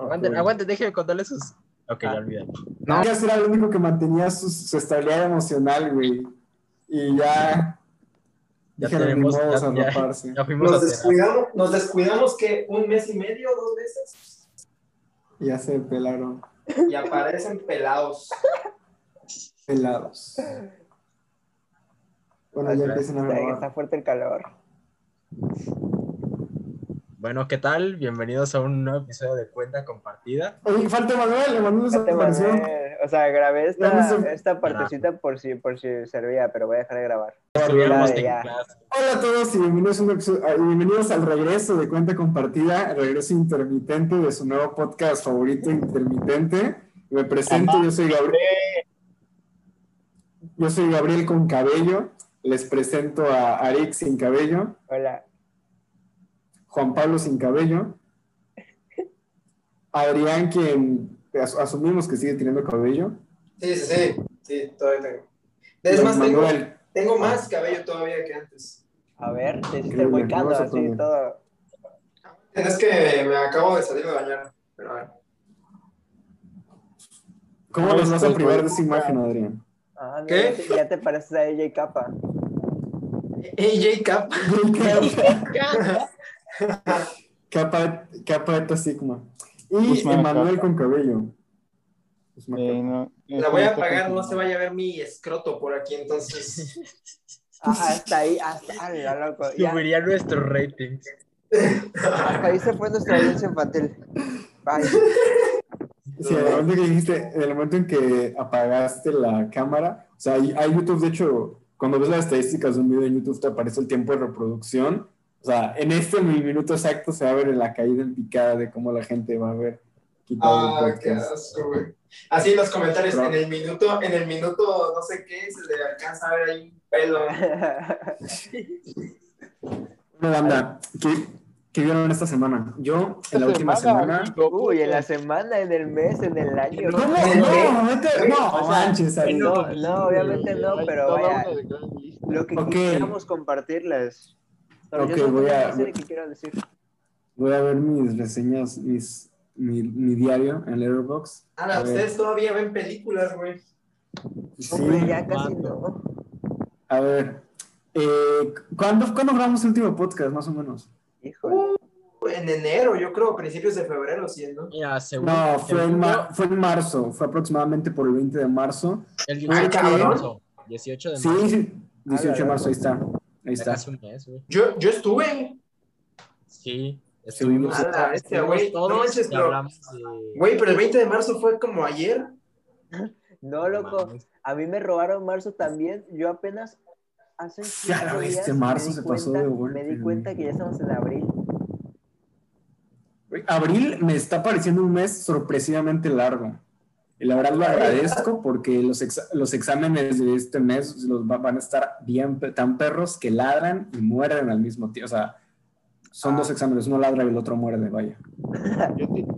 Aguanten, aguanten, déjenme contarles sus. Ok, ya olvidé. No, ya era el único que mantenía su, su estabilidad emocional, güey. Y ya. Ya tenemos. Ya, ya, raparse. ya fuimos Nos a descuidamos, nos descuidamos que un mes y medio, dos meses, Ya se pelaron. y aparecen pelados. Pelados. Bueno, ya empiezan a grabar. está fuerte el calor. Bueno, ¿qué tal? Bienvenidos a un nuevo episodio de Cuenta Compartida. Oye, falta Manuel, Manuel Te desapareció. o sea, grabé esta, no sé. esta partecita por si, por si servía, pero voy a dejar de grabar. Ya. Hola a todos y bienvenidos, a un ah, bienvenidos al regreso de Cuenta Compartida, el regreso intermitente de su nuevo podcast favorito, Intermitente. Me presento, yo soy Gabriel. Yo soy Gabriel con cabello. Les presento a Arik sin cabello, Hola. Juan Pablo sin cabello, Adrián, quien as- asumimos que sigue teniendo cabello, Sí, sí, sí, sí, todavía tengo. Es más, tengo, tengo más cabello todavía que antes. A ver, te hiciste muy a así poner. todo. Es que me acabo de salir de bañar, pero a ver. ¿Cómo No, nos vas a privar de esa imagen, Adrián? Ah, ¿Qué? Ya, te, ya te pareces a y capa. AJ Cap. Capa, capa de sigma. Y Usman Emanuel con cabello. Eh, no, La voy a apagar, no se vaya a ver mi escroto por aquí, entonces. Ah, hasta ahí, hasta la loco. Ya, Subiría nuestros ratings. hasta ahí se fue nuestra audiencia infantil. Bye. Sí, en el momento que dijiste, en el momento en que apagaste la cámara, o sea, hay, hay YouTube, de hecho, cuando ves las estadísticas de un video en YouTube te aparece el tiempo de reproducción. O sea, en este minuto exacto se va a ver la caída en picada de cómo la gente va a ver quitado Ah, el qué asco, güey. Así en los comentarios, Pero- en el minuto, en el minuto no sé qué, se le alcanza a ver ahí un pelo. Bueno, banda, ¿qué, qué vieron esta semana? Yo, en la última semana... Uy, en la semana, en el mes, en el año. En. No, vete- no, O sea, manches, ahí. no, no, obviamente no, pero vaya, lo que Ok. quisiéramos compartirles. Pero Ok, yo solo voy a- una serie que quiero decir. Voy a ver mis reseñas, mis, mi, mi diario en Letterboxd. Ahora, ver. ustedes todavía ven películas, güey. Sí, Hombre, ya casi no. a ver. Eh, ¿cuándo, ¿Cuándo grabamos el último podcast, más o menos? Híjole. En enero, yo creo, principios de febrero, siendo. Mira, según. No, fue en, fue en marzo, fue aproximadamente por el 20 de marzo. El Ay, 18 de cabrón. marzo. 18 de Sí, marzo. sí, 18 de marzo, ahí está. Ahí está. un mes, güey. Yo, yo estuve, Sí. Estuvimos, A la bestia, güey. No manches, pero- güey, pero el 20 de marzo fue como ayer. No, loco. mames. A mí me robaron marzo también. Yo apenas hace Ya bestia, días marzo se pasó de golpe, Me di cuenta que ya estamos en abril. Abril me está pareciendo un mes sorpresivamente largo. Y la verdad lo agradezco porque los, exa- los exámenes de este mes los va- van a estar bien tan perros que ladran y muerden al mismo tiempo. O sea, son Ah. dos exámenes, uno ladra y el otro muerde, vaya.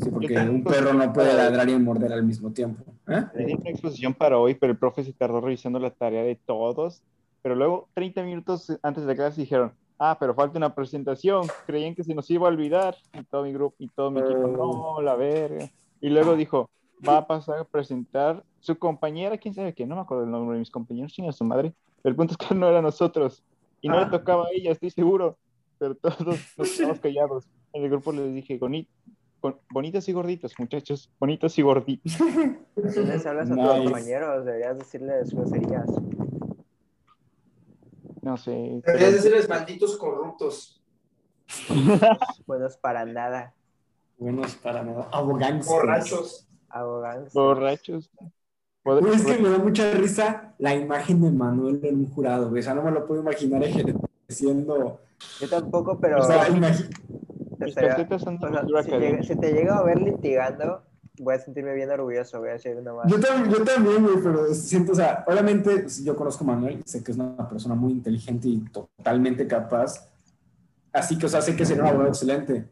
Sí, porque un perro no puede ladrar y morder al mismo tiempo. ¿Eh? Tenía una exposición para hoy, pero el profe se tardó revisando la tarea de todos. Pero luego, 30 minutos antes de clase, dijeron: Ah, pero falta una presentación. Creían que se nos iba a olvidar. Y todo mi grupo y todo mi equipo, Oh. no, la verga. Y luego dijo: Va a pasar a presentar su compañera, quién sabe qué, no me acuerdo el nombre de mis compañeros, chinga su madre. Pero el punto es que no era nosotros. Y no Ah. le tocaba a ella, estoy seguro. Pero todos nos quedamos callados. En el grupo les dije: "Boni- bon- Bonitos y gorditos, muchachos, bonitos y gorditos. Tú les hablas a tus compañeros, deberías decirles groserías. No sé. Deberías pero- decirles malditos corruptos. Buenos para nada. Buenos para nada. Abogados. Borrachos. Abogados. borrachos. Güey, es que me da mucha risa la imagen de Manuel en un jurado, güey. O sea, no me lo puedo imaginar ejerciendo. Yo tampoco, pero O sea, imagi- te Mis estaría- calcetas son de o sea, cultura si, llega- si te llega a ver litigando, voy a sentirme bien orgulloso, voy a decir una más. Yo también, yo también, güey, pero siento, o sea, obviamente pues, yo conozco a Manuel, sé que es una persona muy inteligente y totalmente capaz, así que, o sea, sé que sería un abogado excelente.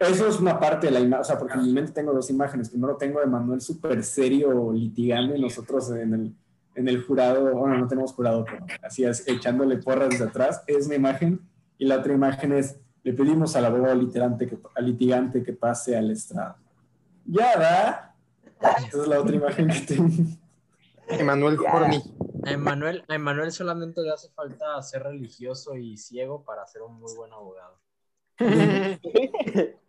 Eso es una parte de la imagen, o sea, porque en mi mente tengo dos imágenes. Primero tengo de Manuel súper serio litigando y nosotros en el, en el jurado, bueno, no tenemos jurado, pero así es, echándole porras desde atrás, es una imagen. Y la otra imagen es, le pedimos al abogado litigante que, al litigante que pase al estrado. Ya, ¿verdad? Esa es la otra imagen que tengo. Emanuel Ya. Horny. A Emanuel, a Emanuel solamente le hace falta ser religioso y ciego para ser un muy buen abogado.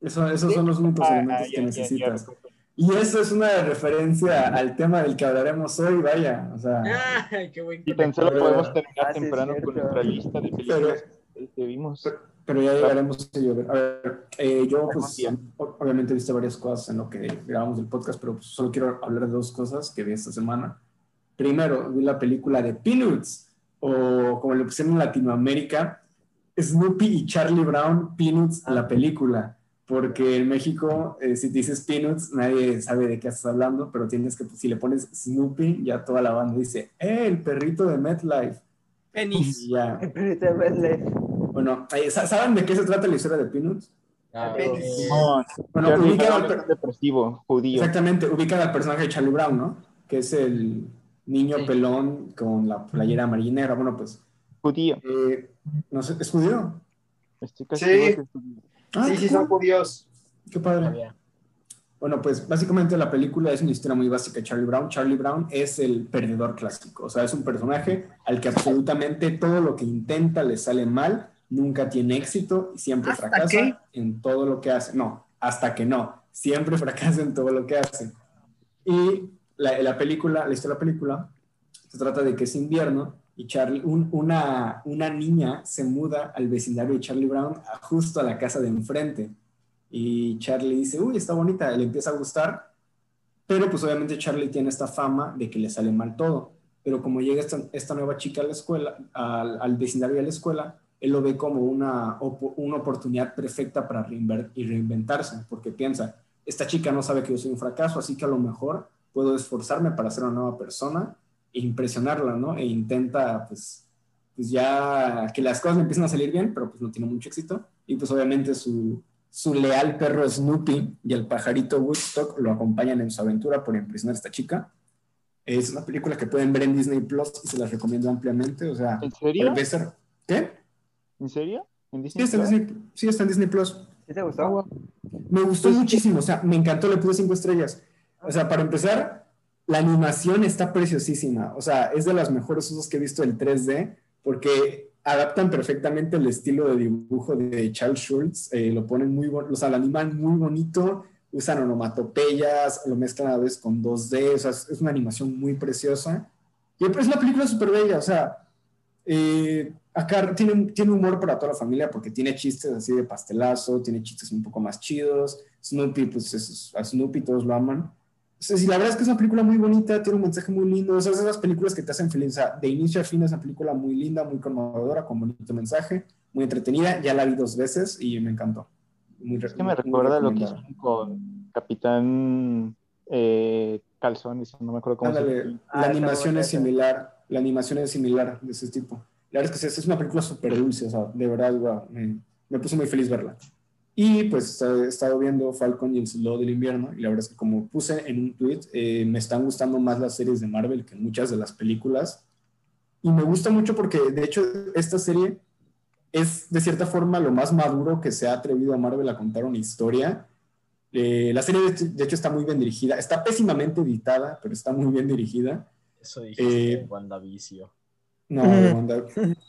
Eso- esos son los únicos Ah, elementos ya, que ya, necesitas. ya, ya. Y eso es una referencia al tema del que hablaremos hoy, vaya. O sea, Ay, qué buen Y tan solo Pero- podemos terminar Ah, sí, temprano con nuestra lista de películas que vimos. pero ya llegaremos a ello. A ver, eh, yo pues obviamente he visto varias cosas en lo que grabamos el podcast, pero pues, solo quiero hablar de dos cosas que vi esta semana. Primero, vi la película de Peanuts, o como le pusieron en Latinoamérica, Snoopy y Charlie Brown, Peanuts, la película. Porque en México, eh, si dices Peanuts, nadie sabe de qué estás hablando, pero tienes que, si le pones Snoopy, ya toda la banda dice, ¡eh, el perrito de MetLife! Penis. Ya. Perrito Medley. Bueno, eh, ¿sa- ¿saben de qué se trata la historia de Peanuts? Ah, Penis. Bueno, ubican al, Brown per- es depresivo, judío. exactamente, ubican al personaje de Charlie Brown, ¿no? Que es el niño Sí. pelón con la playera amarilla y negra. Bueno, pues, Judío. eh, no sé, ¿es judío? Estoy casi Sí. Ah, Sí, sí, son cool, judíos. Qué padre. Bueno, pues básicamente la película es una historia muy básica de Charlie Brown. Charlie Brown es el perdedor clásico, o sea, es un personaje al que absolutamente todo lo que intenta le sale mal, nunca tiene éxito y siempre ¿Hasta fracasa qué? en todo lo que hace. No, hasta que no, siempre fracasa en todo lo que hace. Y la, la película, la historia de la película, se trata de que es invierno y Charlie, un- una, una niña se muda al vecindario de Charlie Brown justo a la casa de enfrente. Y Charlie dice, uy, está bonita, le empieza a gustar, pero pues obviamente Charlie tiene esta fama de que le sale mal todo. Pero como llega esta, esta nueva chica a la escuela, al, al vecindario de la escuela, él lo ve como una, una oportunidad perfecta para reinventarse, porque piensa, esta chica no sabe que yo soy un fracaso, así que a lo mejor puedo esforzarme para ser una nueva persona impresionarla, ¿no? E intenta, pues, pues ya que las cosas empiezan a salir bien, pero pues no tiene mucho éxito. Y pues obviamente su, su leal perro Snoopy y el pajarito Woodstock lo acompañan en su aventura por impresionar a esta chica. Es una película que pueden ver en Disney Plus y se las recomiendo ampliamente. O sea, ¿En serio? ser- ¿Qué? ¿En serio? ¿En Sí Disney está en Plus? Disney, sí, está en Disney Plus. ¿Sí te gustó? Me gustó muchísimo, o sea, me encantó, le puse cinco estrellas. O sea, para empezar, la animación está preciosísima. O sea, es de las mejores usos que he visto del 3D porque adaptan perfectamente el estilo de dibujo de Charles Schultz. eh, lo ponen muy o sea, lo animan muy bonito, usan onomatopeyas, lo mezclan a veces con 2D, o sea, es, es una animación muy preciosa. Y pues la película es súper bella, o sea, eh, acá tiene, tiene humor para toda la familia porque tiene chistes así de pastelazo, tiene chistes un poco más chidos. Snoopy, pues es, a Snoopy todos lo aman. O sea, sí, la verdad es que es una película muy bonita, tiene un mensaje muy lindo. O sea, es de esas películas que te hacen feliz. O sea, de inicio a fin es una película muy linda, muy conmovedora, con bonito mensaje, muy entretenida. Ya la vi dos veces y me encantó. Muy, Es que me muy recuerda lo que hicieron con Capitán eh, Calzones, no me acuerdo cómo se Ándale, llama. Ah, la está animación es similar, la animación es similar de ese tipo. La verdad es que es, es una película súper dulce, o sea, de verdad, guau, me, me puso muy feliz verla. Y pues he estado viendo Falcon y el Soldado del Invierno, y la verdad es que como puse en un tweet, eh, me están gustando más las series de Marvel que muchas de las películas. Y me gusta mucho porque, de hecho, esta serie es de cierta forma lo más maduro que se ha atrevido a Marvel a contar una historia. Eh, la serie, de, hecho, está muy bien dirigida. Está pésimamente editada, pero está muy bien dirigida. Eso dijiste, Eh, WandaVicio. No, Wanda,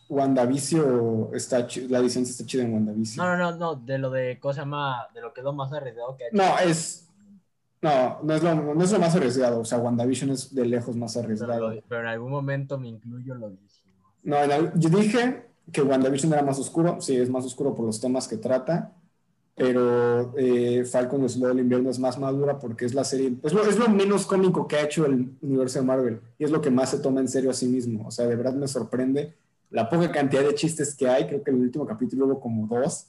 WandaVicio está la edición sí está chida en WandaVicio. No, no, no, no, de lo de, ¿cómo se llama? De lo que es lo más arriesgado que ha hecho. No, es. No, no es, lo, no es lo más arriesgado. O sea, WandaVision es de lejos más arriesgado. pero en algún momento me incluyo, lo dijimos. No, en al- yo dije que WandaVision era más oscuro. Sí, es más oscuro por los temas que trata. Pero eh, Falcon y el Invierno es más madura porque es la serie. Es lo, es lo menos cómico que ha hecho el universo de Marvel. Y es lo que más se toma en serio a sí mismo. O sea, de verdad me sorprende la poca cantidad de chistes que hay. Creo que en el último capítulo hubo como dos.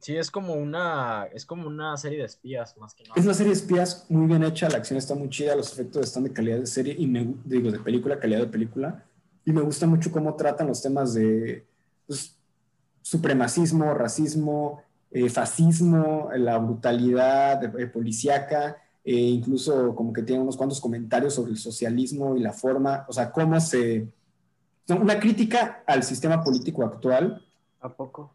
Sí, es como una, es como una serie de espías, más que nada. Es una serie de espías muy bien hecha, la acción está muy chida, los efectos están de calidad de serie y me digo de película, calidad de película. Y me gusta mucho cómo tratan los temas de pues, supremacismo, racismo, eh, fascismo, la brutalidad eh, policíaca, e incluso como que tiene unos cuantos comentarios sobre el socialismo y la forma, o sea, cómo se... Una crítica al sistema político actual ¿A poco?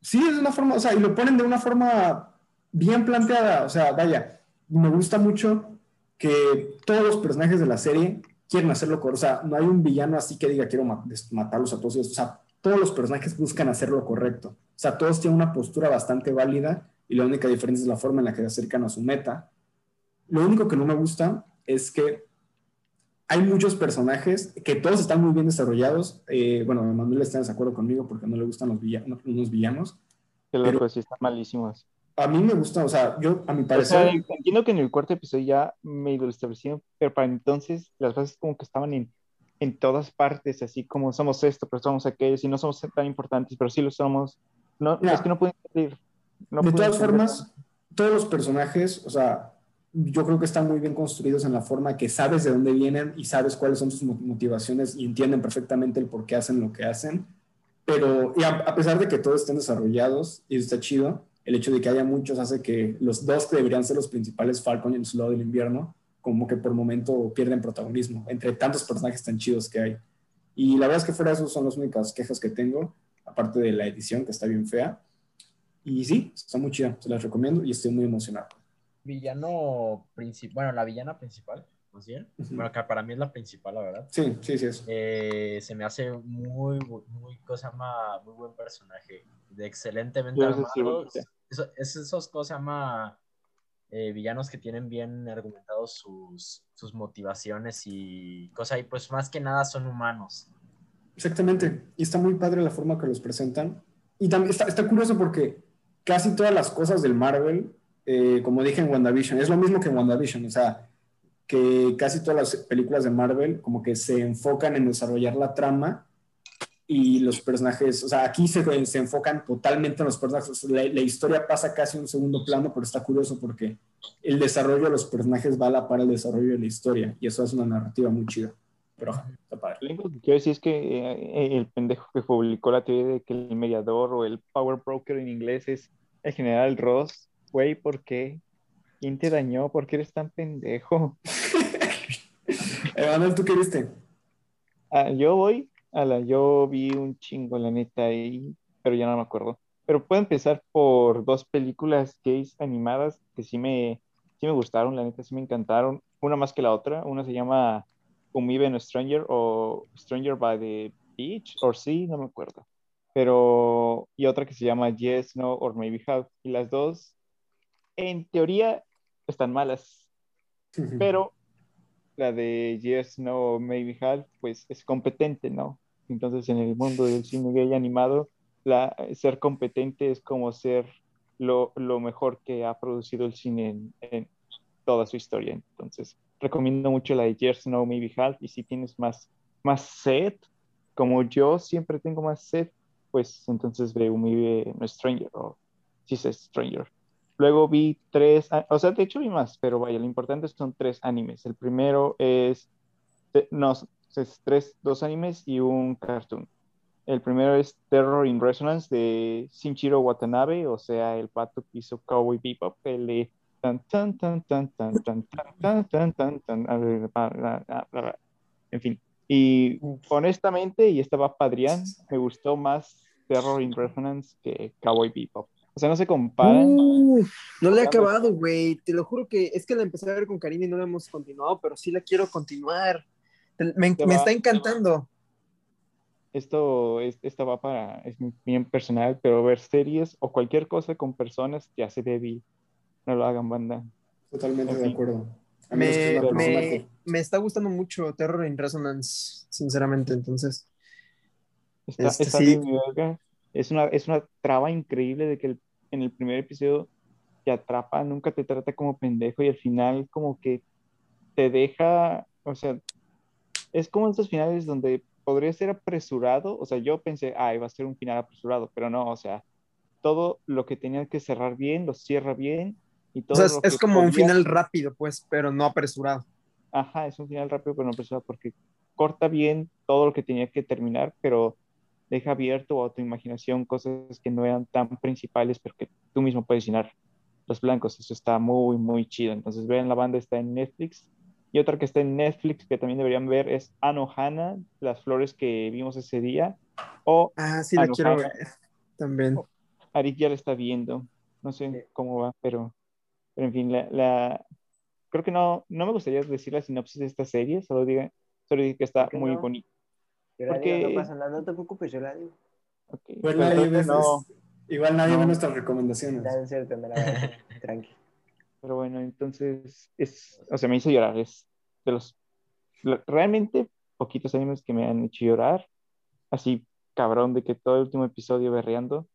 Sí, es una forma, o sea, y lo ponen de una forma bien planteada, o sea, vaya, me gusta mucho que todos los personajes de la serie quieren hacerlo correcto. O sea, no hay un villano así que diga quiero matarlos a todos. ellos. O sea, todos los personajes buscan hacer lo correcto. O sea, todos tienen una postura bastante válida y la única diferencia es la forma en la que se acercan a su meta. Lo único que no me gusta es que hay muchos personajes que todos están muy bien desarrollados. Eh, bueno, Manuel está en desacuerdo conmigo porque no le gustan los villanos. Unos villanos. Que Pero- loco, sí están malísimos. A mí me gusta, o sea, yo a mi O sea, parecer... entiendo que en el cuarto episodio ya medio lo establecieron, pero para entonces las bases como que estaban en, en todas partes, así como somos esto, pero somos aquello, y no somos tan importantes, pero sí lo somos. No, es que no pueden salir. No de todas formas, todos los personajes, o sea, yo creo que están muy bien construidos en la forma que sabes de dónde vienen y sabes cuáles son sus mo- motivaciones y entienden perfectamente el por qué hacen lo que hacen. Pero y a, a pesar de que todos estén desarrollados y está chido, el hecho de que haya muchos hace que los dos que deberían ser los principales, Falcon y el Soldado del Invierno, como que por momento pierden protagonismo entre tantos personajes tan chidos que hay. Y la verdad es que fuera de eso son las únicas quejas que tengo, aparte de la edición que está bien fea. Y sí, está muy chida, se las recomiendo y estoy muy emocionado. Villano principal, bueno, la villana principal, más bien. Ujú. Bueno, que para mí es la principal, la verdad. Sí, sí, sí, es. Eh, se me hace muy, muy, cosa llama, muy buen personaje, de excelentemente armado. Eso, es esos cosas llama eh, villanos que tienen bien argumentados sus, sus motivaciones y cosas ahí, pues más que nada son humanos. Exactamente. Y está muy padre la forma que los presentan. Y también está, curioso porque casi todas las cosas del Marvel, eh, como dije en WandaVision, es lo mismo que en WandaVision. O sea, que casi todas las películas de Marvel como que se enfocan en desarrollar la trama y los personajes, o sea, aquí se, se enfocan totalmente en los personajes. La, historia pasa casi a un segundo plano, pero está curioso porque el desarrollo de los personajes va a la par del desarrollo de la historia y eso es una narrativa muy chida. Pero ajá, está padre. Lo único que quiero decir es que eh, el pendejo que publicó la teoría de que el mediador o el power broker en inglés es el general Ross, güey, ¿por qué? ¿Quién te dañó? ¿Por qué eres tan pendejo? Emanuel, ¿tú qué viste? Ah, yo voy a la, yo vi un chingo, la neta, ahí, pero ya no me acuerdo. Pero puedo empezar por dos películas gays animadas que sí me, sí me gustaron, la neta, sí me encantaron. Una más que la otra. Una se llama Whom Even Stranger o Stranger by the Beach, o sí, no me acuerdo. Pero, y otra que se llama Yes, No, or Maybe Have. Y las dos, en teoría, están malas pero la de Yes, No, Maybe Have, pues es competente, ¿no? Entonces en el mundo del cine gay animado, la, ser competente es como ser lo, lo mejor que ha producido el cine en, en toda su historia. Entonces recomiendo mucho la de Yes, No, Maybe Have, y si tienes más, más sed, como yo siempre tengo más sed, pues entonces ve un Maybe Stranger o She's a Stranger. Luego vi tres, o sea, de hecho vi más, pero vaya, lo importante son tres animes. El primero es, no, es tres, dos animes y un cartoon. El primero es Terror in Resonance de Shinichiro Watanabe, o sea, el pato que hizo Cowboy Bebop, el tan tan tan tan tan tan tan tan tan tan en fin. Y honestamente, y estaba Padrián, me gustó más Terror in Resonance que Cowboy Bebop. O sea, no se comparan. Uh, no la he acabado, güey. Te lo juro que es que la empecé a ver con Karina y no la hemos continuado, pero sí la quiero continuar. Me, va- está encantando. Esto, es, esta va para, es bien personal, pero ver series o cualquier cosa con personas te hace débil. No lo hagan, banda. Totalmente de Ok. acuerdo. Me, me, me está gustando mucho Terror in Resonance, sinceramente. Entonces, Está, Este, está sí. Es una, es una traba increíble de que el- en el primer episodio te atrapa, nunca te trata como pendejo y al final como que te deja, o sea, es como estos finales donde podría ser apresurado, o sea, yo pensé, ah, iba a ser un final apresurado, pero no, o sea, todo lo que tenía que cerrar bien, lo cierra bien y o todo sea, es, es como un podía- final rápido, pues, pero no apresurado. Ajá, es un final rápido, pero no apresurado porque corta bien todo lo que tenía que terminar, pero deja abierto a tu imaginación cosas que no eran tan principales, pero que tú mismo puedes llenar los blancos. Eso está muy, muy chido. Entonces, vean, la banda está en Netflix. Y otra que está en Netflix que también deberían ver es Anohana, las flores que vimos ese día. O Ah, sí la Anohana. quiero ver también. Arik ya la está viendo. No sé cómo va, pero, pero en fin, la, la, creo que no, no me gustaría decir la sinopsis de esta serie, solo diga, solo digo que está ¿Por qué muy no? bonita. Yo la Porque- digo, no pasa nada, no te preocupes, yo la digo. Ok, Igual pero nadie, entonces ve, no, igual nadie no. ve nuestras recomendaciones. Cierto, me la voy a hacer. Tranqui. pero bueno, entonces, es, o sea, me hizo llorar, es de los, lo- realmente poquitos animes que me han hecho llorar, así cabrón de que todo el último episodio berreando,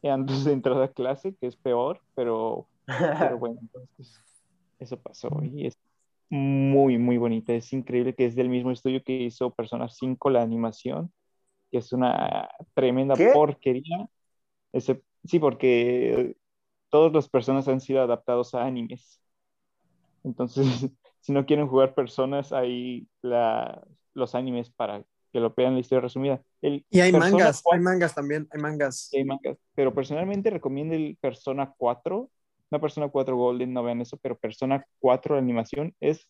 y antes de entrar a clase, que es peor, pero Pero bueno, entonces eso pasó y es muy, muy bonita. Es increíble que es del mismo estudio que hizo Persona 5, la animación, que es una tremenda ¿Qué? porquería. Ese- sí, porque todas las personas han sido adaptados a animes. Entonces, si no quieren jugar personas, hay la, los animes para que lo vean la historia resumida. El Y hay Persona mangas, 4 hay mangas también, hay mangas. Hay mangas, pero personalmente recomiendo el Persona 4, no Persona 4 Golden, no vean eso, pero Persona 4 la animación es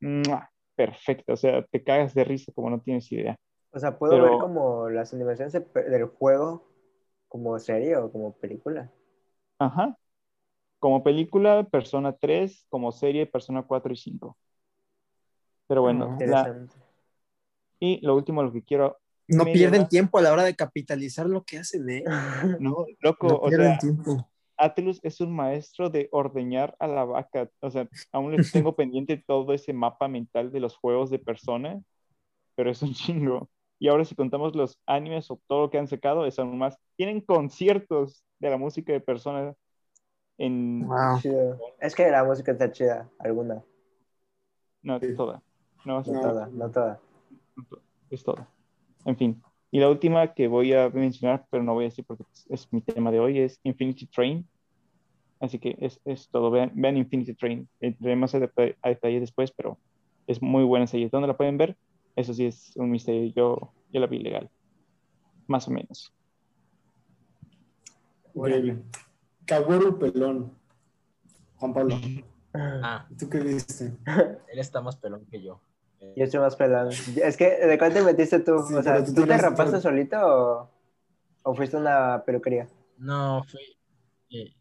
¡mua! perfecta, o sea, te cagas de risa como no tienes idea. O sea, ¿puedo Pero- ver como las animaciones del juego como serie o como película? Ajá. Como película, Persona 3, como serie, Persona 4 y 5. Pero bueno, Ah, la- y lo último, lo que quiero, No pierden más- tiempo a la hora de capitalizar lo que hacen, ¿eh? no, loco, No o pierden sea, tiempo. Atlus es un maestro de ordeñar a la vaca. O sea, aún les tengo pendiente todo ese mapa mental de los juegos de persona, pero es un chingo. Y ahora si contamos los animes o todo lo que han sacado, es aún más. Tienen conciertos de la música de persona en... Wow. Es que la música está chida, alguna, No, Sí. toda. No, es no No. toda, no toda. es toda. En fin. Y la última que voy a mencionar, pero no voy a decir porque es, es mi tema de hoy, es Infinity Train. Así que es, es todo. Vean, vean Infinity Train. Entraré más a, deta- a detalle después, pero es muy buena serie. ¿Dónde la pueden ver? Eso sí es un misterio. Yo, yo la vi legal. Más o menos. Increíble. Kaworu Pelón. Juan Pablo, Ah, ¿tú qué viste? él está más pelón que yo. Yo estoy más pelado. Es que, ¿de cuál te metiste tú? Sí, o sea, tú ¿tú te rapaste solito o, o fuiste a una peluquería? No, fui, eh,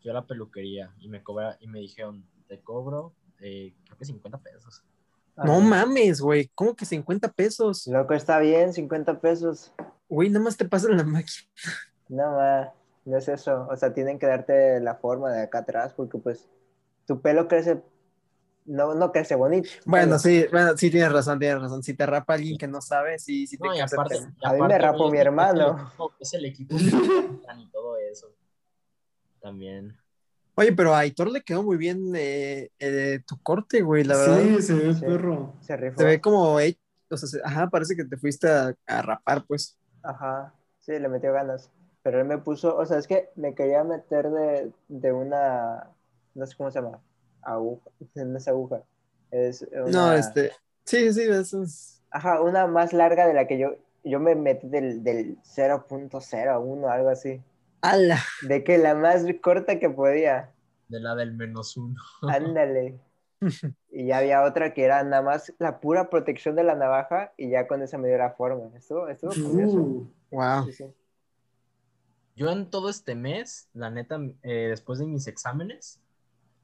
fui a la peluquería y me cobra, y me dijeron, te cobro, eh, creo que 50 pesos. No Ah, mames, güey. ¿Cómo que 50 pesos? Loco, está bien, 50 pesos. Güey, nada más te pasan la máquina. No, ma, no es eso. O sea, tienen que darte la forma de acá atrás porque pues tu pelo crece, no, no crece bonito. Bueno, sí, bueno, sí tienes razón, tienes razón. Si te rapa alguien que no sabe, sí, sí te No, y aparte, A mí me rapó mi hermano. Es el equipo, y todo eso. También. Oye, pero a Aitor le quedó muy bien eh, eh, tu corte, güey, la verdad. Sí, se ve Sí. perro. Se rifó. Se ve como, eh, o sea, se- ajá, parece que te fuiste a, a rapar, pues. Ajá, sí, le metió ganas. Pero él me puso, o sea, es que me quería meter de, de una, no sé cómo se llama, aguja, no es aguja, es una, No, este, sí, sí, eso es. ajá, una más larga de la que yo, yo me metí del, del 0.01, algo así, ¡Hala! de que la más corta que podía, De la del menos uno. ándale. Y ya había otra que era nada más la pura protección de la navaja y ya con esa me dio la forma. Estuvo, estuvo curioso. Uh, Wow. Sí, sí. Yo en todo este mes, la neta, eh, después de mis exámenes,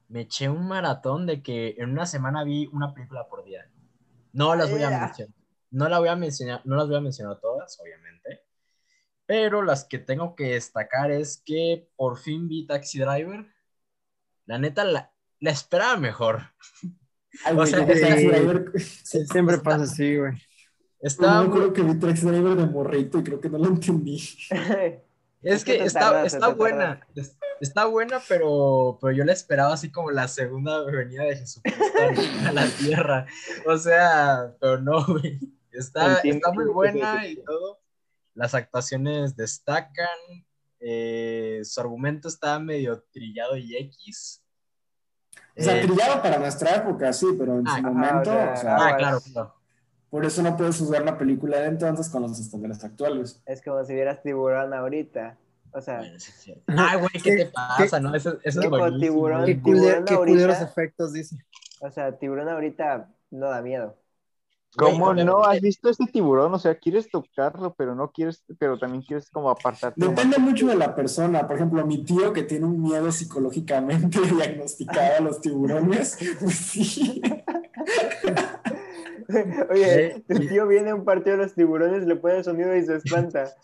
me eché un maratón de que en una semana vi una película por día. No las voy a mencionar. No, la voy a mencionar, no las voy a mencionar todas, obviamente. Pero las que tengo que destacar es que por fin vi Taxi Driver. La neta, la, la esperaba mejor. ay, O güey, sea. Taxi Driver. Sí, siempre pasa así, güey. Estaba Yo creo que vi Taxi Driver de morrito y creo que no lo entendí. Es Es que está, tardas, está buena, es- está buena, pero, pero yo la esperaba así como la segunda venida de Jesucristo a la tierra. O sea, pero no, güey. Está, está muy buena y todo. Las actuaciones destacan. eh, su argumento está medio trillado y X. O sea, Eh, trillado para nuestra época, sí, pero en Ah, su momento, o sea, ah, aguas. claro, claro. Por eso no puedes juzgar una película de entonces con los estándares actuales. Es como si vieras tiburón ahorita. O sea, Bueno, sí es cierto. Ay, güey, ¿qué te pasa? No, eso, eso es buenísimo. tiburón. Qué, Tiburón qué ahorita- culeros efectos, dice. o sea, tiburón ahorita no da miedo. ¿Cómo Güey, no? ¿Has visto este tiburón? O sea, quieres tocarlo, pero no quieres, pero también quieres como apartarte. Depende mucho de la persona. Por ejemplo, mi tío que tiene un miedo psicológicamente diagnosticado a los tiburones, pues sí. Oye, tu tío viene a un partido de los tiburones, le pone el sonido y se espanta.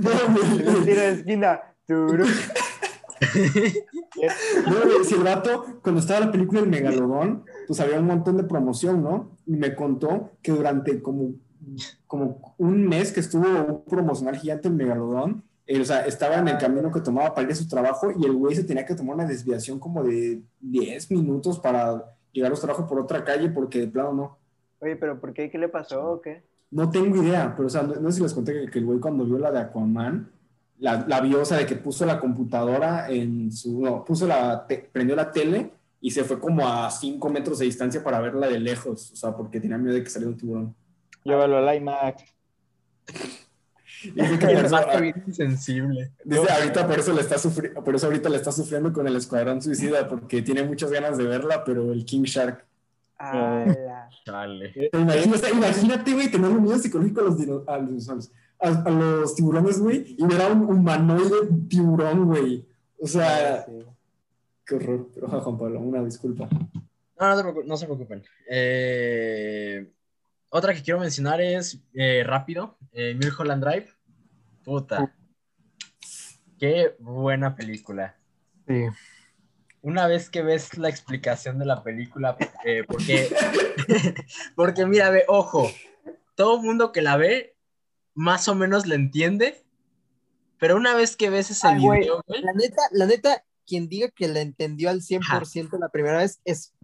No, En un tiro de esquina. Turu. No, si el vato, cuando estaba la película El Megalodón, pues había un montón de promoción, ¿no? Y me contó que durante como, como un mes que estuvo un promocional gigante el Megalodón, eh, o sea, estaba en el camino que tomaba para ir a su trabajo y el güey se tenía que tomar una desviación como de 10 minutos para llegar a su trabajo por otra calle porque de plano no. Oye, pero ¿por qué? ¿Qué le pasó o qué? No tengo idea, pero o sea, no, no sé si les conté que, que el güey cuando vio la de Aquaman, la, la vio, o sea, de que puso la computadora en su, no, puso la, te- prendió la tele y se fue como a 5 metros de distancia para verla de lejos, o sea, porque tenía miedo de que saliera un tiburón. Llévalo al IMAX. Y dice que ah, bien insensible. dice, ahorita por eso le está sufriendo, por eso ahorita le está sufriendo con el Escuadrón Suicida, porque tiene muchas ganas de verla, pero el King Shark. ¡Hala! Chale. ¿Te imaginas- imagínate, güey, tener un miedo psicológico a los, a los, a los- tiburones, güey, y ver a un humanoide tiburón, güey. O sea, Sí. qué horror. Pero, ah, Juan Pablo, una disculpa. No, no, se preocupen. no se preocupen. Eh, otra que quiero mencionar es eh, rápido, eh, Mulholland Drive. Puta. Qué buena película. Sí. Una vez que ves la explicación de la película, eh, porque, porque mira, ve, ojo, todo mundo que la ve, más o menos la entiende, pero una vez que ves ese Ay, video, güey, La neta, la neta, quien diga que la entendió al 100% la primera vez es,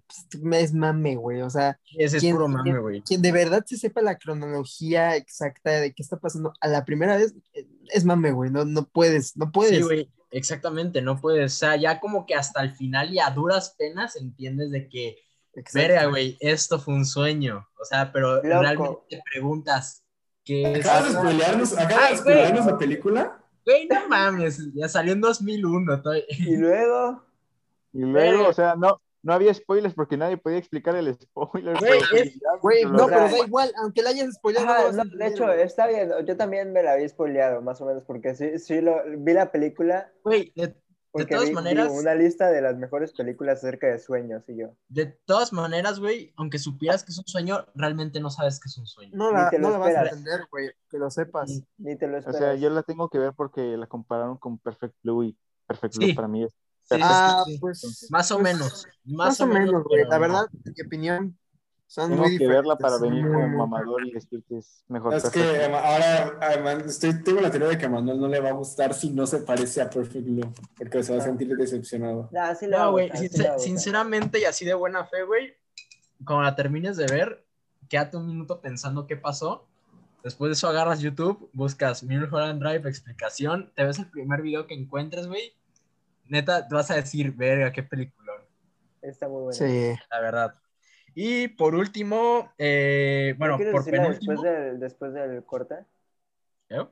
es mame, güey. O sea, ese es ¿quién- puro mame, güey. quien de verdad se sepa la cronología exacta de qué está pasando a la primera vez, eh, es mame, güey. No, no puedes, no puedes. Sí, güey, exactamente, no puedes, o sea, ya como que hasta el final y a duras penas entiendes de que, verga, güey, esto fue un sueño, o sea, pero Loco. realmente te preguntas, ¿qué es? ¿Acabas de spoilearnos, acabas Ay, de la película? Güey, no mames, ya salió en 2001, todavía- Y luego, Y luego, o sea, no, no había spoilers porque nadie podía explicar el spoiler. Güey, es- no, pero da igual, aunque la hayas spoileado. Ajá, no de hecho, está bien. Yo también me la había spoileado, más o menos, porque sí, sí lo, vi la película, güey, de, porque todas vi, maneras- vi una lista de las mejores películas acerca de sueños y yo. de todas maneras, güey, aunque supieras que es un sueño, realmente no sabes que es un sueño. No Ni la, te lo no la vas a entender, güey, que lo sepas. Ni te lo O esperas. sea, yo la tengo que ver porque la compararon con Perfect Blue y Perfect Blue Sí. para mí es. Ah, pues. Más o pues, menos, Más, o menos, güey. pero La verdad, mi opinión, son Tengo muy que verla diferentes. para venir muy mamador y decir que es mejor. Es que ahora además, estoy, tengo la teoría de que a Manuel no le va a gustar si no se parece a Perfect Blue, porque se va a sentir decepcionado. Sí No, güey, gustar. sinceramente y así de buena fe, güey, cuando la termines de ver, quédate un minuto pensando qué pasó. Después de eso agarras YouTube, buscas Mulholland Drive explicación, te ves el primer video que encuentres, güey. Neta, te vas a decir, verga, qué peliculón, Está muy bueno. Sí. la verdad. Y por último, eh, bueno, ¿No quieres por penúltimo. después del, después del corte? ¿eh?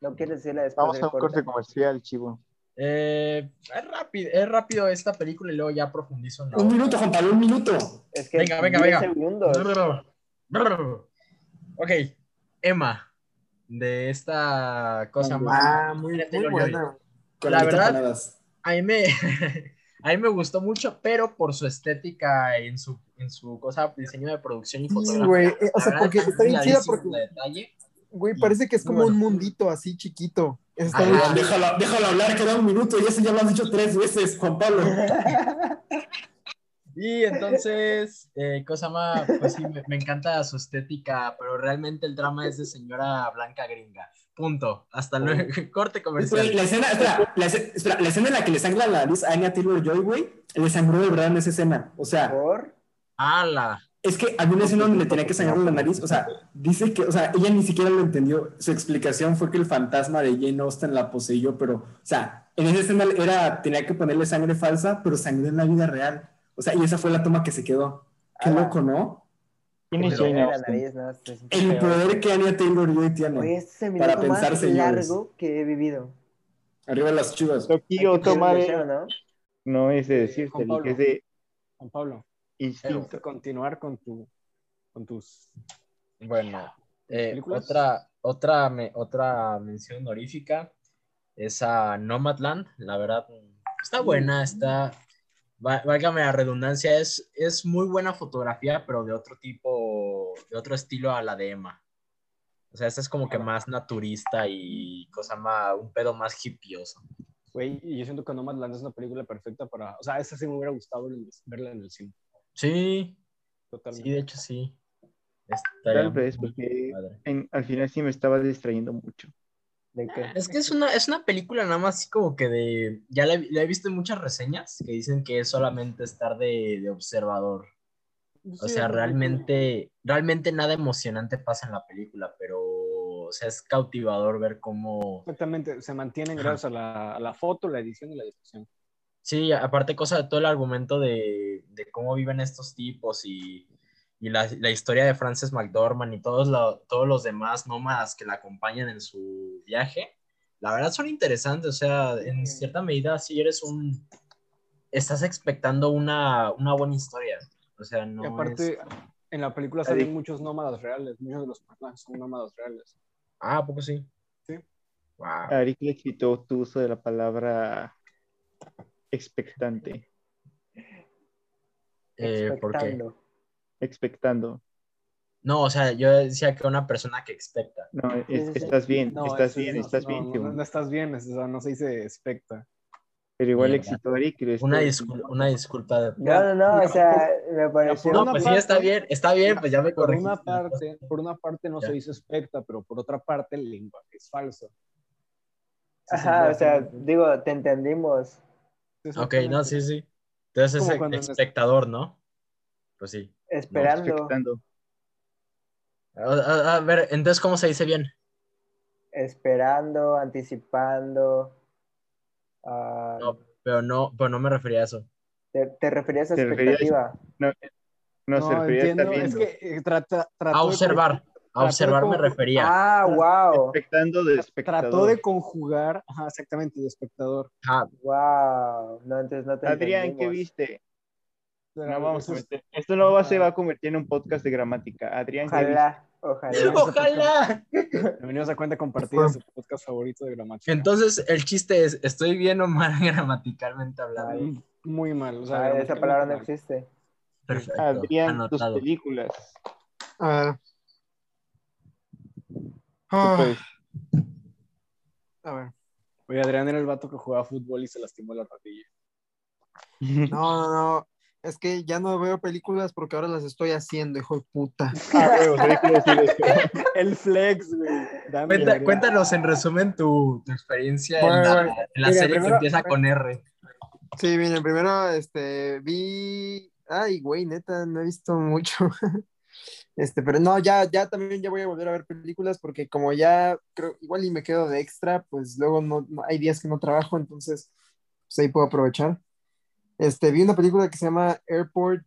¿No quieres decirla después Vamos del a un corte? corte comercial, chivo. Eh, es rápido, es rápido esta película y luego ya profundizo en la Un otra. minuto, Juan Pablo, un minuto. Es que Venga, venga, 10 venga. segundos. Ok, Emma, de esta cosa más. Ah, muy, muy Taylor-Joy. buena. Con La verdad-. A mí me, a mí me gustó mucho, pero por su estética en su, en su cosa, diseño de producción y Sí, fotografía. güey. eh, O sea, porque está bien chida porque, de detalle. güey, parece que es como Bueno. un mundito así chiquito. Está Ah, déjalo, déjalo hablar, queda un minuto, y eso ya lo has dicho tres veces, Juan Pablo. Y entonces, eh, cosa más, pues sí, me, me encanta su estética, pero realmente el drama es de señora blanca gringa. Punto. Hasta luego. Corte comercial. la escena, espera, la, escena- espera, la escena en la que le sangra la nariz a Anya Taylor-Joy, güey, le sangró de verdad en esa escena. O sea, ¿Por? ¡Hala! es que había una escena donde le tenía que sangrar la nariz. O sea, dice que, o sea, ella ni siquiera lo entendió. Su explicación fue que el fantasma de Jane Austen la poseyó, pero, o sea, en esa escena era, tenía que ponerle sangre falsa, pero sangre en la vida real. O sea, y esa fue la toma que se quedó. Qué Ah. loco, ¿no? ¿Quién es Pero- Jane la Austen? nariz, no, es El poder que Anya Taylor-Joy tiene. Oye, este es el Para minuto más pensar, señores. largo que he vivido. Arriba las chivas. Tokio Tomare ¿no? no es de decirte, Juan Pablo. es de Juan Pablo, instinto. continuar con, tu, con tus Bueno, eh, otra, otra, me- otra mención honorífica es a Nomadland. La verdad, está buena, está, va- válgame la redundancia, es, es muy buena fotografía, pero de otro tipo, de otro estilo a la de Emma. O sea, esta es como que más naturista y cosa más, un pedo más hippioso. Güey, y yo siento que Nomadland es una película perfecta para. O sea, esa sí me hubiera gustado verla en el cine. Sí, Totalmente. sí, de hecho sí. Estaría Tal vez, porque en- al final sí me estaba distrayendo mucho. ¿De qué? Es que es una, es una película nada más así como que de... Ya la, he- la he visto en muchas reseñas que dicen que es solamente estar de, de observador. O Sí, sea, realmente, realmente nada emocionante pasa en la película, pero o sea, es cautivador ver cómo... Exactamente, se mantienen gracias a la, a la foto, la edición y la dirección. Sí, aparte cosa de todo el argumento de, de cómo viven estos tipos y, y la, la historia de Frances McDormand y todos, lo- todos los demás nómadas que la acompañan en su viaje, la verdad son interesantes, o sea, en cierta medida sí eres un... Estás expectando una, una buena historia, o sea, no y aparte, es- en la película salen muchos nómadas reales, muchos de los personajes son nómadas reales. Ah, ¿a poco sí? Sí. Wow. Ari le quitó tu uso de la palabra expectante, Eh, ¿por qué? Expectando. No, o sea, yo decía que una persona que expecta. No, es- sí. estás bien, No, estás eso bien, no, estás no, bien, no, no estás bien, es- o sea, no se dice expecta. Pero igual que esto- Una, discul- una disculpa. de- No, no, no, o sea, me pareció. No, pues sí, está bien, está bien, pues ya me Por corregiste. una parte, por una parte no Ya. se dice expecta, pero por otra parte el lenguaje es falso. Ajá, o sea, digo, te entendimos. Ok, no, sí, sí. Entonces es espectador, ¿no? Pues sí. Esperando. A, a- a ver, entonces, ¿cómo se dice bien? Esperando, anticipando. ah, No, pero no, pero no me refería a eso. te, te referías a Te referías- expectativa. No, no, se refería a estar entiendo, es que eh, trata, trató A de observar. A observar me refería. Ah, wow. Expectando de espectador. trató de conjugar, ajá, exactamente, de espectador. Wow. No, entonces no te Adrián, ¿qué viste? Pero No vamos a eso es- meter. Esto no va, se va a convertir en un podcast de gramática. Adrián. Ojalá, ojalá. ¡Ojalá! Bienvenidos a Cuenta Compartida, su podcast favorito de gramática. Entonces, el chiste es, ¿estoy bien o mal gramaticalmente hablando? Muy mal. O sea, Ah, esa palabra no mal. existe. Perfecto. Adrián, tus Anotado. películas. A ver. Tú Ah, a ver. Oye, Adrián era el vato que jugaba fútbol y se lastimó la rodilla. No, no, no. Es que ya no veo películas porque ahora las estoy haciendo, hijo de puta. Ah. El flex, güey. Dame, Cuenta- Adrián. cuéntanos en resumen tu, tu experiencia Bueno, en la, bueno. en la Mira, serie primero- que empieza con R. Sí, miren, primero este vi. Ay, güey, neta, no he visto mucho. Este, pero no, ya, ya también ya voy a volver a ver películas porque como ya creo, igual y me quedo de extra, pues luego no, no- hay días que no trabajo, entonces pues ahí puedo aprovechar. Este, vi una película que se llama Airport,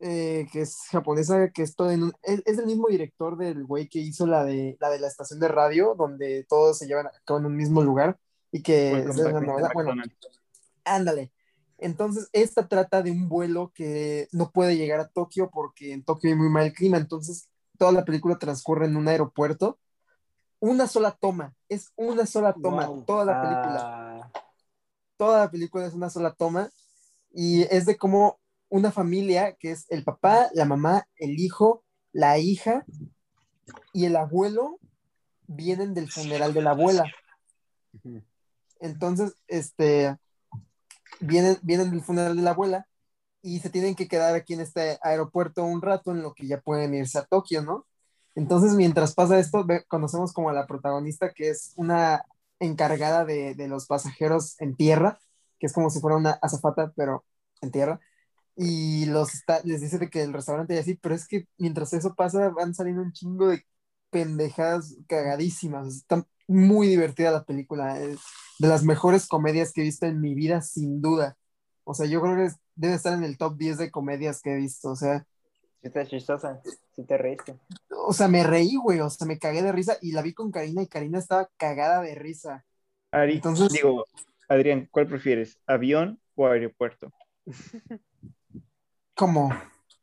eh, que es japonesa, que es todo en un- es, es el mismo director del güey que hizo la de la de la estación de radio, donde todos se llevan a cabo en un mismo lugar y que es una novela, bueno. Ándale. Entonces, esta trata de un vuelo que no puede llegar a Tokio porque en Tokio hay muy mal clima. Entonces, toda la película transcurre en un aeropuerto. Una sola toma, es una sola toma, Wow. toda la película. Ah, Toda la película es una sola toma y es de cómo una familia, que es el papá, la mamá, el hijo, la hija y el abuelo, vienen del funeral de la abuela. Entonces, este, vienen, vienen del funeral de la abuela y se tienen que quedar aquí en este aeropuerto un rato en lo que ya pueden irse a Tokio, ¿no? Entonces, mientras pasa esto, conocemos como a la protagonista, que es una encargada de, de los pasajeros en tierra, que es como si fuera una azafata, pero en tierra. Y los está- les dice de que el restaurante y así, pero es que mientras eso pasa, van saliendo un chingo de pendejadas cagadísimas. Está muy divertida la película. Es de las mejores comedias que he visto en mi vida, sin duda. O sea, yo creo que es- debe estar en el top 10 de comedias que he visto. O sea, está chistosa. Sí te reíste. o sea, me reí, güey. O sea, me cagué de risa y la vi con Karina y Karina estaba cagada de risa. Ari, Entonces- digo, Adrián, ¿cuál prefieres? ¿Avión o aeropuerto? Como,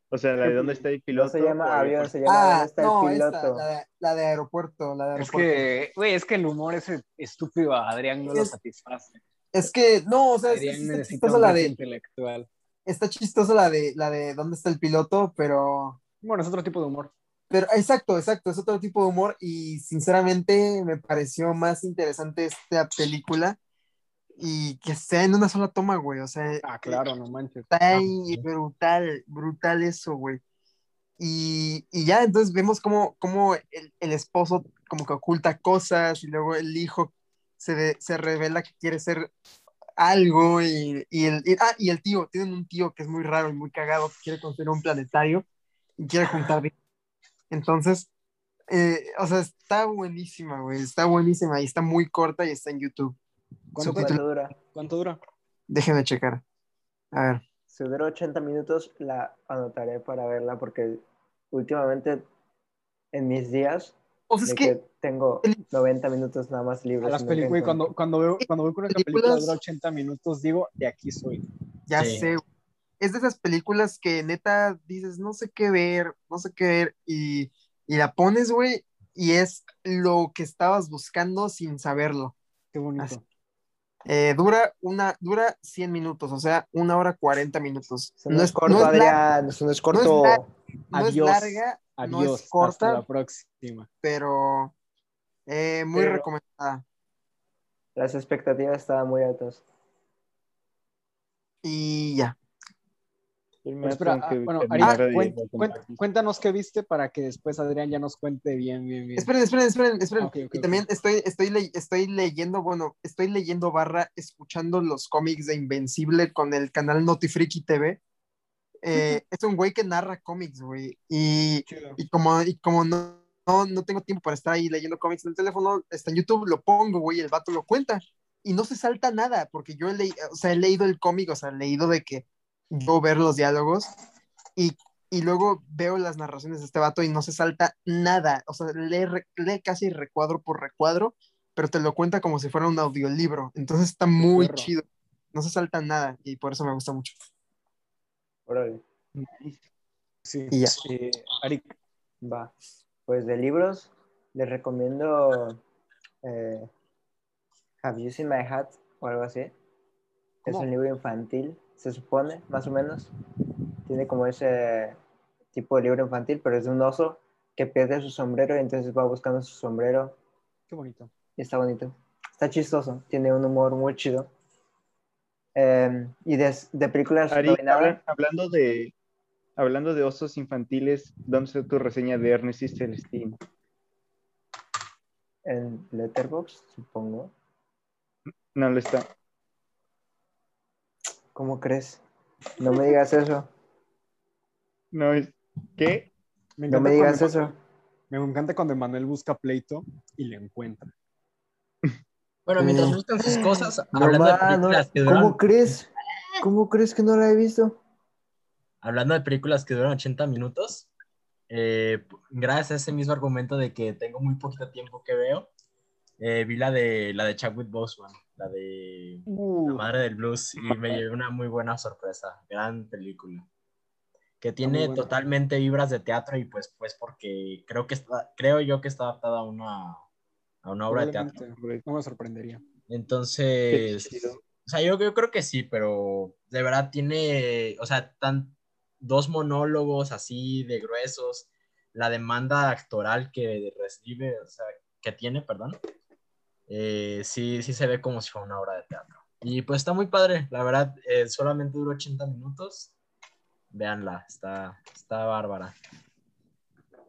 O sea, la de dónde está el No piloto. se llama avión, aeropuerto. se llama Ah, ¿Dónde está no, el esta, piloto? la de, la de aeropuerto, la de Es aeropuerto. que, güey, es que el humor ese estúpido a Adrián no lo Es- satisface. Es que, no, o sea, es- Adrián es- está chistosa la de, intelectual. está chistosa la de, la de dónde está el piloto, pero, Bueno, es otro tipo de humor. pero, exacto, exacto, es otro tipo de humor y sinceramente me pareció más interesante esta película y que sea en una sola toma, güey, o sea, Ah, claro, no manches. está ahí brutal, brutal eso, güey. Y, y ya, entonces vemos cómo, cómo el, el esposo como que oculta cosas y luego el hijo se, de- se revela que quiere ser algo y, y el, y- ah, y el tío, tienen un tío que es muy raro y muy cagado, que quiere construir un planetario y quiere juntar dinero. Entonces, eh, o sea, está buenísima, güey, está buenísima y está muy corta y está en YouTube. ¿Cuánto, ¿Cuánto dura? cuánto dura? Déjenme checar. A ver. Si dura 80 minutos, la anotaré para verla porque últimamente en mis días O sea, es que que tengo 90 minutos nada más A libres. las y no películas, cuando, cuando, veo, cuando veo que una película dura 80 minutos, digo, de aquí soy. Ya Sí. sé, es de esas películas que neta dices, no sé qué ver, no sé qué ver, y, y la pones, güey, y es lo que estabas buscando sin saberlo. Qué bonito. Así. Eh, dura una, dura 100 minutos, o sea, una hora 40 minutos. Eso no, es corto, no es Adrián, eso no es corto. no es Adiós. larga, no Adiós. es corta, Hasta la próxima. pero eh, muy Pero- recomendada. Las expectativas estaban muy altas. Y ya. Pero espera, ah, bueno, Ari, terminar de- cuen- de cuen- compartir. cuéntanos qué viste para que después Adrián ya nos cuente bien, bien, bien. Esperen, esperen, esperen, esperen. Ah, ok, ok, y también estoy, estoy, le- estoy leyendo, bueno, estoy leyendo barra, escuchando los cómics de Invencible con el canal Notifriki TV. Eh, es un güey que narra cómics, güey. Y, y como, y como no, no, no tengo tiempo para estar ahí leyendo cómics en el teléfono, está en YouTube, lo pongo, güey, el vato lo cuenta. Y no se salta nada, porque yo he, leí- o sea, he leído el cómic, o sea, he leído de que yo ver los diálogos y, y luego veo las narraciones de este vato y no se salta nada. O sea, lee, lee casi recuadro por recuadro, pero te lo cuenta como si fuera un audiolibro. Entonces está muy chido. No se salta nada y por eso me gusta mucho. Órale, Sí. Y ya. Eh, Ari, va. Pues de libros, les recomiendo eh, Have You Seen My Hat o algo así. Es ¿Cómo? un libro infantil, se supone, más o menos. Tiene como ese tipo de libro infantil, pero es de un oso que pierde su sombrero y entonces va buscando su sombrero qué bonito. y está bonito. Está chistoso, tiene un humor muy chido. Eh, y de, de películas Ari, nominadas, hablan- hablando de hablando de osos infantiles, ¿dónde está tu reseña de Ernest y Celestine? en Letterboxd, supongo. No lo está. ¿Cómo crees? No me digas eso. No es ¿qué? Me No encanta me digas cuando- eso. Me encanta cuando Emanuel busca pleito y le encuentra. Bueno, mientras buscan sus cosas, No, hablando de no, películas que duran, ¿Cómo crees? ¿Cómo crees que no la he visto? hablando de películas que duran 80 minutos, eh, gracias a ese mismo argumento de que tengo muy poquito tiempo que veo, eh, vi la de la de Chadwick Boseman, la de La Madre del Blues, y me llevé una muy buena sorpresa, gran película, que tiene totalmente vibras de teatro y pues pues porque creo que está, creo yo que está adaptada a una a una obra de teatro. No me sorprendería. Entonces, o sea, yo, yo creo que sí, pero de verdad tiene, o sea, tan, dos monólogos así de gruesos, la demanda actoral que recibe, o sea, que tiene, perdón, eh, sí, sí se ve como si fuera una obra de teatro. Y pues está muy padre, la verdad, eh, solamente dura 80 minutos. Véanla, está, está bárbara.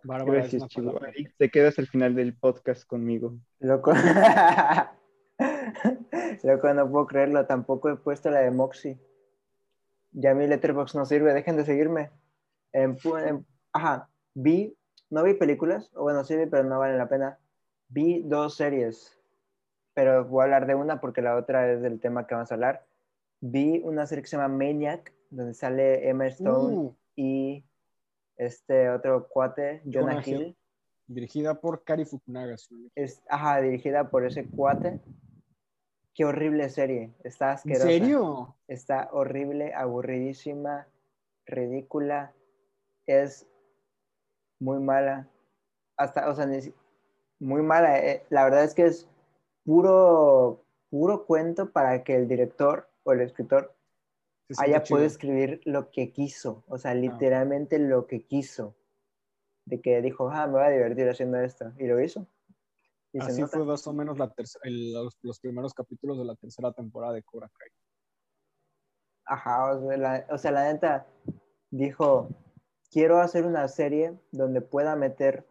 Bárbara Gracias. Ari, te quedas al final del podcast conmigo. Loco. Loco, no puedo creerlo. Tampoco he puesto la de Moxie. Ya mi letterbox no sirve. Dejen de seguirme. En pu- en- ajá. Vi, no vi películas. O bueno, sí vi, pero no vale la pena. Vi dos series. Pero voy a hablar de una porque la otra es del tema que vamos a hablar. Vi una serie que se llama Maniac, donde sale Emma Stone Uh, y este otro cuate, Jonah Hill. Hill. dirigida por Kari Fukunaga. Es, ajá, dirigida por ese cuate. Qué horrible serie. Está ¿En asquerosa. serio? Está horrible, aburridísima, ridícula. es muy mala. Hasta, o sea, muy mala. eh. La verdad es que es puro, puro cuento para que el director o el escritor Se haya podido escribir lo que quiso. O sea, literalmente lo que quiso. De que dijo, ah, me voy a divertir haciendo esto. Y lo hizo. Y Así fue más o menos la tercera- el- los, los primeros capítulos de la tercera temporada de Cobra Kai. Ajá, o sea, la, o sea, la neta dijo, quiero hacer una serie donde pueda meter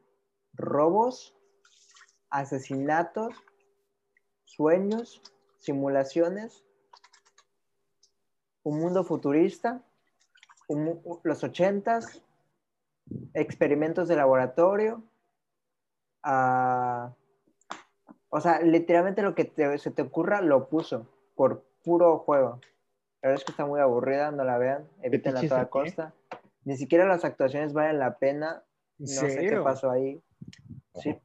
robos, asesinatos, sueños, simulaciones, un mundo futurista, un los ochentas, experimentos de laboratorio, ah, o sea, literalmente lo que te- se te ocurra lo puso por puro juego. La verdad es que está muy aburrida, no la vean, evítenla a toda qué? costa. Ni siquiera las actuaciones valen la pena, ¿En no sé qué pasó ahí. Sí,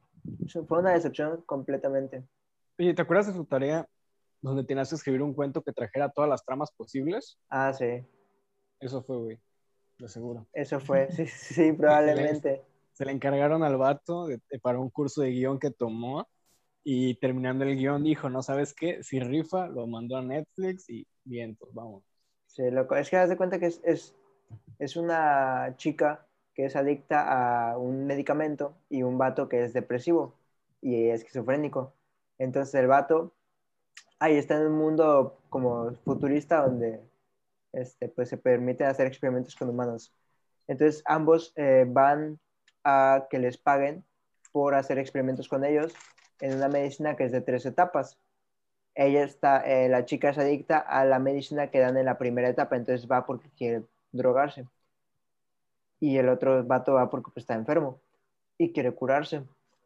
fue una decepción completamente. Oye, ¿te acuerdas de tu tarea donde tenías que escribir un cuento que trajera todas las tramas posibles? Ah, sí, Eso fue, güey. De seguro. eso fue, sí, sí, probablemente. Se le encargaron al vato de- de- para un curso de guion que tomó y terminando el guion dijo, no sabes qué, si rifa, lo mandó a Netflix y vientos, vamos. Sí, loco. Es que haz de cuenta que es, es, es una chica que es adicta a un medicamento y un vato que es depresivo y esquizofrénico. Entonces el vato ahí está en un mundo como futurista donde este, pues se permite hacer experimentos con humanos. Entonces ambos eh, van a que les paguen por hacer experimentos con ellos en una medicina que es de tres etapas ella está, eh, la chica es adicta a la medicina que dan en la primera etapa, entonces va porque quiere drogarse. Y el otro vato va porque pues, está enfermo y quiere curarse.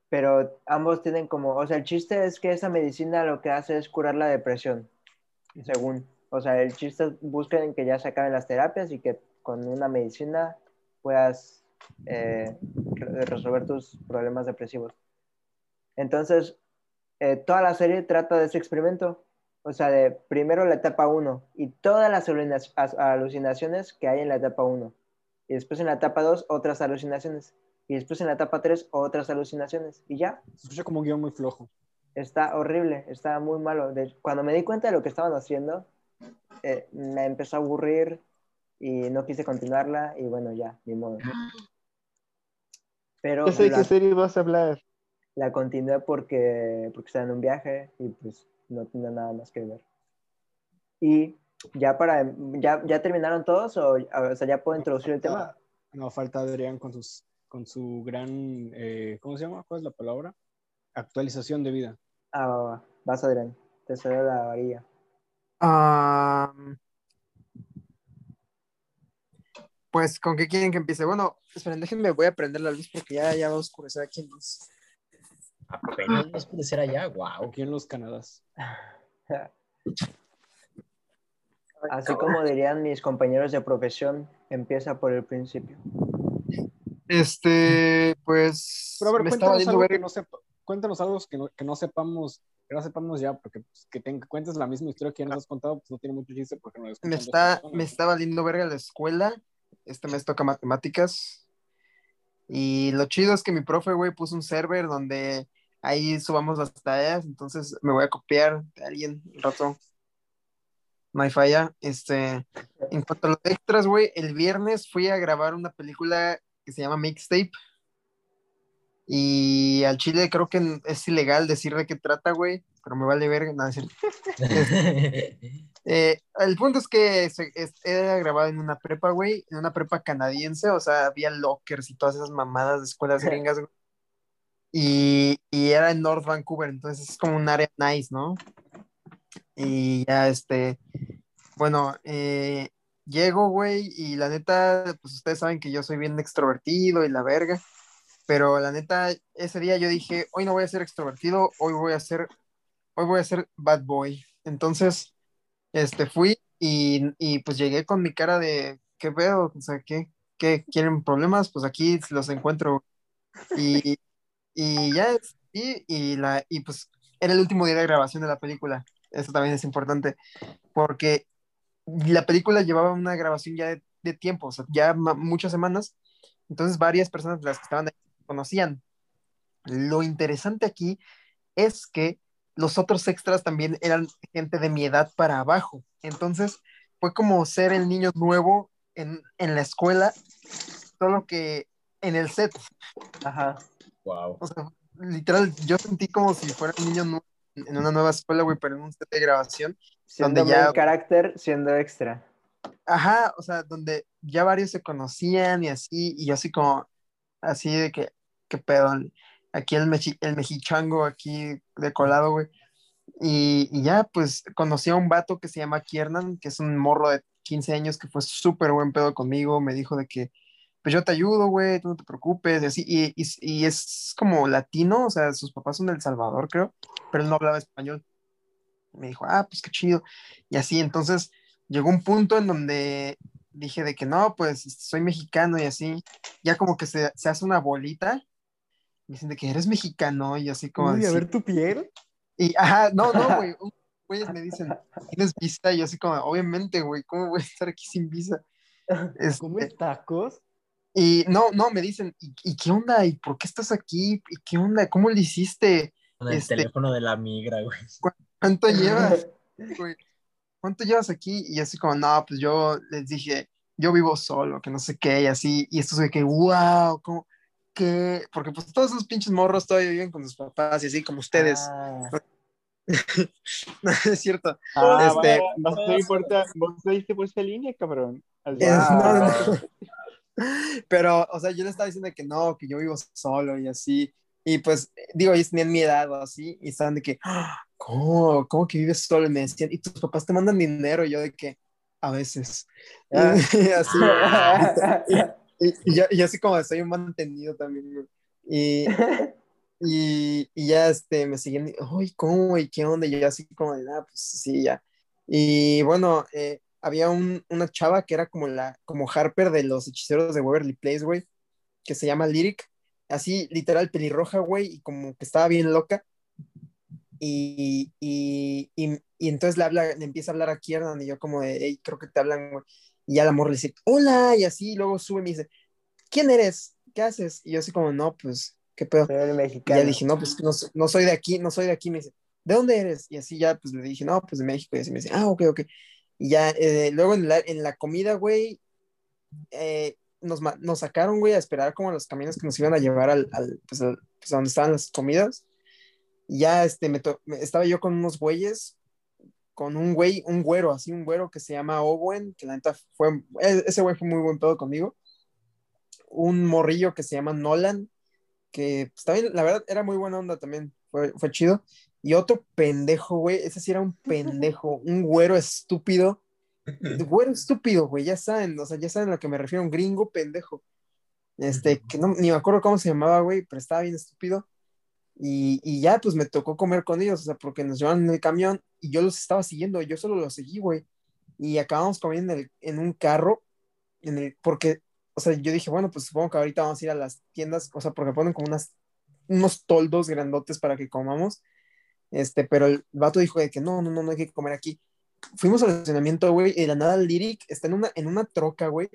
Pero ambos tienen como, o sea, el chiste es que esa medicina lo que hace es curar la depresión, según. O sea, el chiste es busquen que ya se acaben las terapias y que con una medicina puedas eh, re- resolver tus problemas depresivos. Entonces, eh, toda la serie trata de ese experimento. O sea, de primero la etapa 1 y todas las alucinaciones que hay en la etapa 1. Y después en la etapa 2 otras alucinaciones. Y después en la etapa 3 otras alucinaciones. Y ya, Se escucha como un guion muy flojo. está horrible, está muy malo. De- cuando me di cuenta de lo que estaban haciendo, eh, me empezó a aburrir y no quise continuarla y bueno, ya, ni modo. Pero Ya sé la- qué serie vas a hablar. la continué porque, porque estaba en un viaje y pues no tenía nada más que ver. Y ya para, ya, ya terminaron todos o, o sea, ya puedo introducir el tema. No, falta Adrián con, sus, con su gran, eh, ¿cómo se llama? ¿Cuál es la palabra? Actualización de vida. Ah, va, va. Vas Adrián, te cedo la varilla. Ah, pues, ¿con qué quieren que empiece? Bueno, esperen, déjenme, voy a prender la luz porque ya, ya va a oscurecer aquí en luz. Apenas no puede ser allá, wow. Aquí en los Canadas. Así como dirían mis compañeros de profesión, empieza por el principio. Este, pues, Pero a ver, me cuéntanos algo, que verga. no sepa- cuéntanos algo que no, que no sepamos, que no sepamos ya, porque pues, que te cuentes la misma historia que ya nos has contado, pues no tiene mucho chiste porque no lo me está, personas, me está valiendo verga la escuela. Este mes toca matemáticas. Y lo chido es que mi profe, güey, puso un server donde ahí subamos las tareas. Entonces me voy a copiar de alguien un rato. No hay falla. Este, en cuanto a los extras, güey, el viernes fui a grabar una película que se llama Mixtape. Y al chile creo que es ilegal decir de qué trata, güey. Pero me vale verga. Es cierto. Eh, el punto es que se, es- era grabado en una prepa, güey, en una prepa canadiense, o sea, había lockers y todas esas mamadas de escuelas gringas, güey. Y, y era en North Vancouver, entonces es como un área nice, ¿no? Y ya, este, bueno, eh, llego, güey, y la neta, pues ustedes saben que yo soy bien extrovertido y la verga, pero la neta, ese día yo dije, hoy no voy a ser extrovertido, hoy voy a ser, hoy voy a ser bad boy. Entonces, este, fui y, y, pues llegué con mi cara de, ¿qué veo? O sea, ¿qué, qué quieren problemas? Pues aquí los encuentro. Y, y ya, y, y, la, y pues era el último día de grabación de la película. Eso también es importante, porque la película llevaba una grabación ya de, de tiempo, o sea, ya muchas semanas, Entonces varias personas de las que estaban ahí se conocían. Lo interesante aquí es que los otros extras también eran gente de mi edad para abajo. Entonces fue como ser el niño nuevo en, en la escuela, solo que en el set. Ajá. Wow. O sea, literal, yo sentí como si fuera un niño nuevo en una nueva escuela, güey, pero en un set de grabación. Siendo Donde ya- carácter, siendo extra. Ajá, o sea, donde ya varios se conocían y así, y yo así como, así de que, qué pedo, aquí el, mechi- el mexichango aquí de colado, güey. Y, y ya, pues, conocí a un vato que se llama Kiernan, que es un morro de 15 años que fue súper buen pedo conmigo, me dijo de que, pues yo te ayudo, güey, tú no te preocupes, y así, y, y, y es como latino, o sea, sus papás son de El Salvador, creo, pero él no hablaba español. Me dijo, ah, pues qué chido. Y así, entonces llegó un punto en donde dije de que no, pues soy mexicano y así, ya como que se, se hace una bolita, me dicen de que eres mexicano y así como... Uy, de, a ver tu piel. Y, ajá, no, no, güey, güeyes me dicen, ¿tienes visa? Y yo así como, obviamente, güey, ¿cómo voy a estar aquí sin visa? Este, ¿Comes tacos? y no, no, me dicen, ¿y, y qué onda? ¿Y por qué estás aquí? ¿Y qué onda? ¿Cómo le hiciste? Con el Este- teléfono de la migra, güey. ¿Cuánto llevas? güey? ¿Cuánto llevas aquí? Y así como, no, pues yo les dije, yo vivo solo, que no sé qué, y así, y estos de que, wow, ¿cómo? ¿Qué? Porque pues todos esos pinches morros todavía viven con sus papás y así como ustedes. Ah, No, es cierto. Ah, Este- vos seguiste por esta línea, cabrón. Es- no, Ah. no. Pero, o sea, yo le estaba diciendo que no, que yo vivo solo y así. Y pues, digo, ellos tenían mi edad o así, y estaban de que, "Ah, ¿cómo? ¿Cómo que vives solo? Y me decían, ¿y tus papás te mandan dinero? Y yo de que, a veces. Ah. Y así, y, y yo, y así como soy un mantenido también. Y, y, y ya este, me seguían, uy, ¿cómo? ¿Y qué onda? Y yo así como de, nada, pues sí, ya. Y bueno, eh, había un- una chava que era como la, como Harper de los hechiceros de Waverly Place, güey, que se llama Lyric, así literal pelirroja, güey, y como que estaba bien loca. Y, y, y, y entonces le, habla, le empieza a hablar a Kiernan y yo como de, hey, creo que te hablan, güey. Y ya el amor le dice, hola, y así, y luego sube y me dice, ¿quién eres? ¿Qué haces? Y yo así como, no, pues, ¿qué pedo? Y ya dije, no, pues no, no soy de aquí, no soy de aquí. Me dice, ¿de dónde eres? Y así ya, pues le dije, no, pues de México. Y así me dice, ah, ok, ok. Y ya, eh, luego en la, en la comida, güey, eh, nos, nos sacaron, güey, a esperar como los camiones que nos iban a llevar al, al, pues, al- pues, donde estaban las comidas. Y ya, este, me- estaba yo con unos güeyes, con un güey, un güero, así, un güero que se llama Owen, que la neta fue, e- ese güey fue muy buen pedo conmigo. Un morrillo que se llama Nolan, que pues, también, la verdad, era muy buena onda también, fue, fue chido. Y otro pendejo, güey, ese sí era un pendejo, un güero estúpido. Güero estúpido, güey, ya saben, o sea, ya saben a lo que me refiero, un gringo pendejo. Este, que no, ni me acuerdo cómo se llamaba, güey, pero estaba bien estúpido. Y, y ya, pues me tocó comer con ellos, o sea, porque nos llevaron en el camión y yo los estaba siguiendo, yo solo los seguí, güey. Y acabamos comiendo en, el- en un carro, en el, porque, o sea, yo dije, bueno, pues supongo que ahorita vamos a ir a las tiendas, o sea, porque ponen como unas, unos toldos grandotes para que comamos. Este, pero el vato dijo de que no, no, no, no hay que comer aquí. Fuimos al estacionamiento, güey, y de la nada Lyric está en una, en una troca, güey,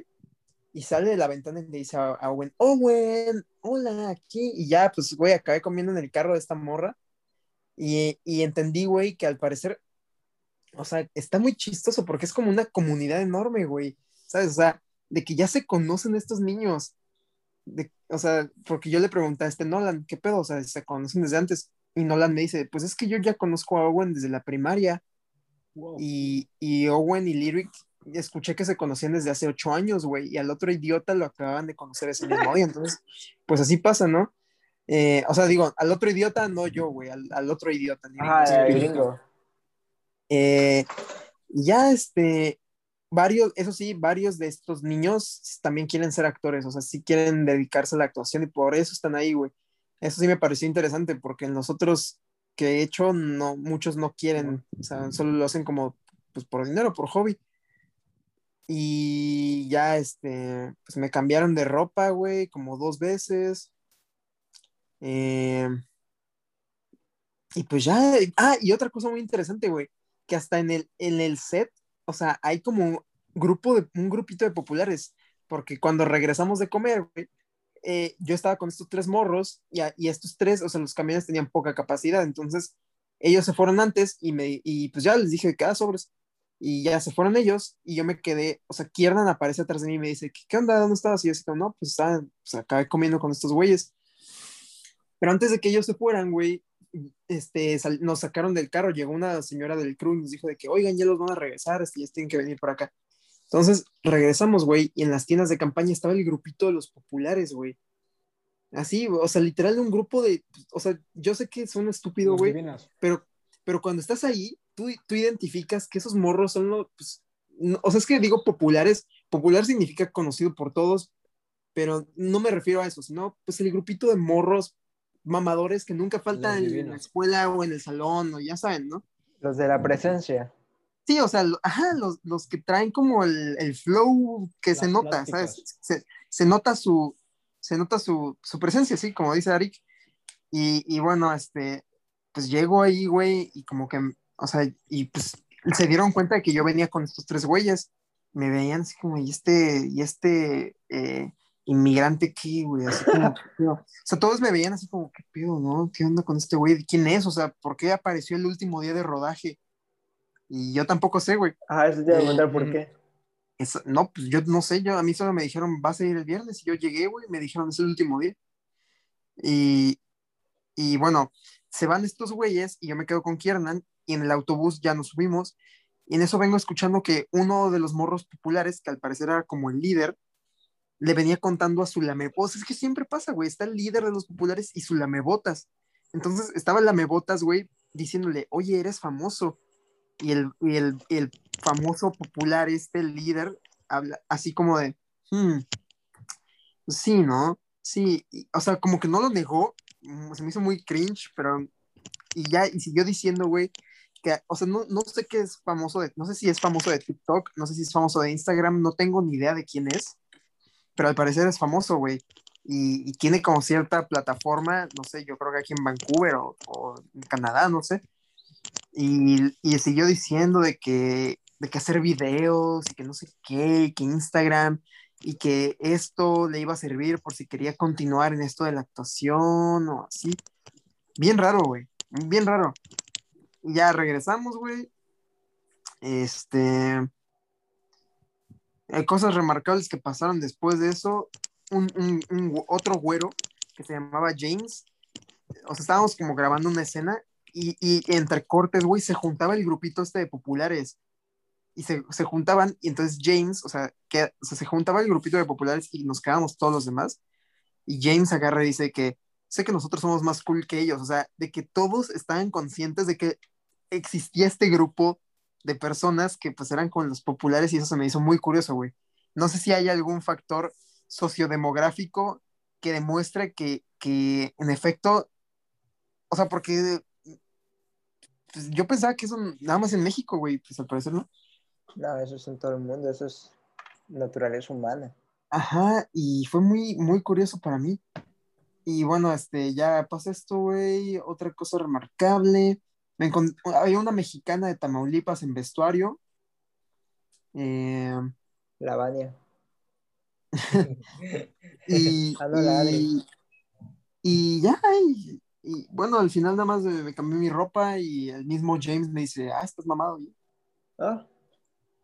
y sale de la ventana y le dice a, Owen, Owen, hola, aquí, y ya, pues, güey, acabé comiendo en el carro de esta morra, y, y entendí, güey, que al parecer, o sea, está muy chistoso porque es como una comunidad enorme, güey, ¿sabes? O sea, de que ya se conocen estos niños, de, o sea, porque yo le pregunté a este Nolan, ¿qué pedo? O sea, se conocen desde antes, y Nolan me dice, pues es que yo ya conozco a Owen desde la primaria, Wow. y, y Owen y Lyric escuché que se conocían desde hace ocho años, güey, y al otro idiota lo acababan de conocer ese mismo día, entonces, pues así pasa, ¿no? Eh, o sea, digo, al otro idiota, no yo, güey, al, al otro idiota. Lyric. gringo. Eh, ya, este, varios, eso sí, varios de estos niños también quieren ser actores, o sea, sí quieren dedicarse a la actuación y por eso están ahí, güey. Eso sí me pareció interesante porque en los otros que he hecho, no, muchos no quieren, o sea, solo lo hacen como, pues por dinero, por hobby. Y ya, este, pues me cambiaron de ropa, güey, como dos veces. Eh, y pues ya, ah, y otra cosa muy interesante, güey, que hasta en el, en el set, o sea, hay como grupo de, un grupito de populares, porque cuando regresamos de comer, güey, eh, yo estaba con estos tres morros y, a- y estos tres, o sea, los camiones tenían poca capacidad, entonces ellos se fueron antes y, me, y pues ya les dije que cada sobres. Y ya se fueron ellos y yo me quedé, o sea, Kiernan aparece atrás de mí y me dice, ¿qué, qué onda? ¿Dónde estabas? Y yo así como, no, pues estaba, pues acá comiendo con estos güeyes. Pero antes de que ellos se fueran, güey, este, sal- nos sacaron del carro, llegó una señora del crew y nos dijo de que, oigan, ya los van a regresar, este, ya tienen que venir por acá. Entonces regresamos, güey, y en las tiendas de campaña estaba el grupito de los populares, güey. Así, o sea, literal un grupo de, o sea, yo sé que son estúpidos, Los güey, pero, pero cuando estás ahí, tú, tú identificas que esos morros son los, pues, no- o sea, es que digo populares, popular significa conocido por todos, pero no me refiero a eso, sino pues el grupito de morros mamadores que nunca faltan en la escuela o en el salón, o ya saben, ¿no? Los de la presencia. Sí, o sea, lo- ajá, los, los que traen como el, el flow que Las se nota, plásticas. ¿sabes? Se, se nota su, se nota su, su presencia, sí, como dice Arik. Y, y bueno, este, pues llego ahí, güey, y como que, o sea, y pues se dieron cuenta de que yo venía con estos tres güeyes. Me veían así como, y este, y este eh, inmigrante qué, güey, así como, o sea, todos me veían así como, ¿qué pedo, no? ¿Qué onda con este güey? ¿Quién es? O sea, ¿por qué apareció el último día de rodaje? Y yo tampoco sé, güey. Ajá, eso te iba a preguntar por Mm. qué. Eso- no, pues yo no sé, yo, a mí solo me dijeron, vas a ir el viernes, y yo llegué, güey, me dijeron, es el último día. Y, y bueno, se van estos güeyes y yo me quedo con Kiernan y en el autobús ya nos subimos y en eso vengo escuchando que uno de los morros populares, que al parecer era como el líder, le venía contando a su lamebotas, es que siempre pasa, güey, está el líder de los populares y su lamebotas. Entonces estaba el lamebotas, güey, diciéndole, oye, eres famoso. Y el, y el, el famoso popular, este líder, habla así como de, "Hmm, sí, ¿no? Sí, o sea, como que no lo negó, mm, se me hizo muy cringe, pero, y ya, y siguió diciendo, güey, que, o sea, no, no sé qué es famoso de, no sé si es famoso de TikTok, no sé si es famoso de Instagram, no tengo ni idea de quién es, pero al parecer es famoso, güey, y, y tiene como cierta plataforma, no sé, yo creo que aquí en Vancouver o, o en Canadá, no sé, y, y siguió diciendo de que, de que hacer videos y que no sé qué, que Instagram y que esto le iba a servir por si quería continuar en esto de la actuación o así. Bien raro, güey, bien raro. Ya regresamos, güey. Este... Hay cosas remarcables que pasaron después de eso. Un, un- un otro güero que se llamaba James. O sea, estábamos como grabando una escena y, y entre cortes, güey, se juntaba el grupito este de populares. Y se, se juntaban, y entonces James, o sea, que, o sea, se juntaba el grupito de populares y nos quedábamos todos los demás. Y James agarra y dice que sé que nosotros somos más cool que ellos, o sea, de que todos estaban conscientes de que existía este grupo de personas que pues eran con los populares y eso se me hizo muy curioso, güey. No sé si hay algún factor sociodemográfico que demuestre que, que en efecto, o sea, porque pues, yo pensaba que eso nada más en México, güey, pues al parecer no. No, eso es en todo el mundo, eso es naturaleza humana. Ajá, y fue muy, muy curioso para mí. Y bueno, este, ya pasa esto, güey. Otra cosa remarcable. Me había una mexicana de Tamaulipas en vestuario. Eh, La baña. y, Ah, no, y, y ya, y, y bueno, al final nada más me, me cambié mi ropa y el mismo James me dice, ah, estás mamado. Y- Ah,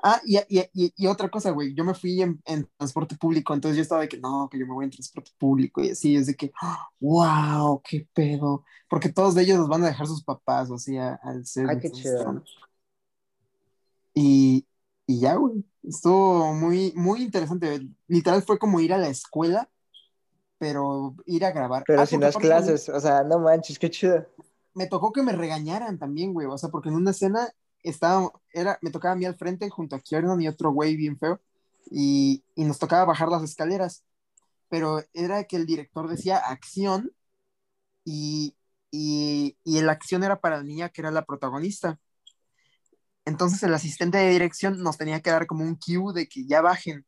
Ah, y, y, y, y otra cosa, güey, yo me fui en, en transporte público, entonces yo estaba de que no, que yo me voy en transporte público y así, es de que, wow, qué pedo, porque todos de ellos los van a dejar sus papás, o así, a- al ser. Ay, qué chido. Y, y ya, güey, estuvo muy, muy interesante, literal fue como ir a la escuela, pero ir a grabar. pero Ah, sin las también- clases, o sea, no manches, qué chido. me tocó que me regañaran también, güey. O sea, porque en una escena estaba, era, me tocaba a mí al frente junto a Kiernan y otro güey bien feo. Y, y nos tocaba bajar las escaleras. Pero era que el director decía acción y, y, y la acción era para la niña que era la protagonista. Entonces el asistente de dirección nos tenía que dar como un cue de que ya bajen.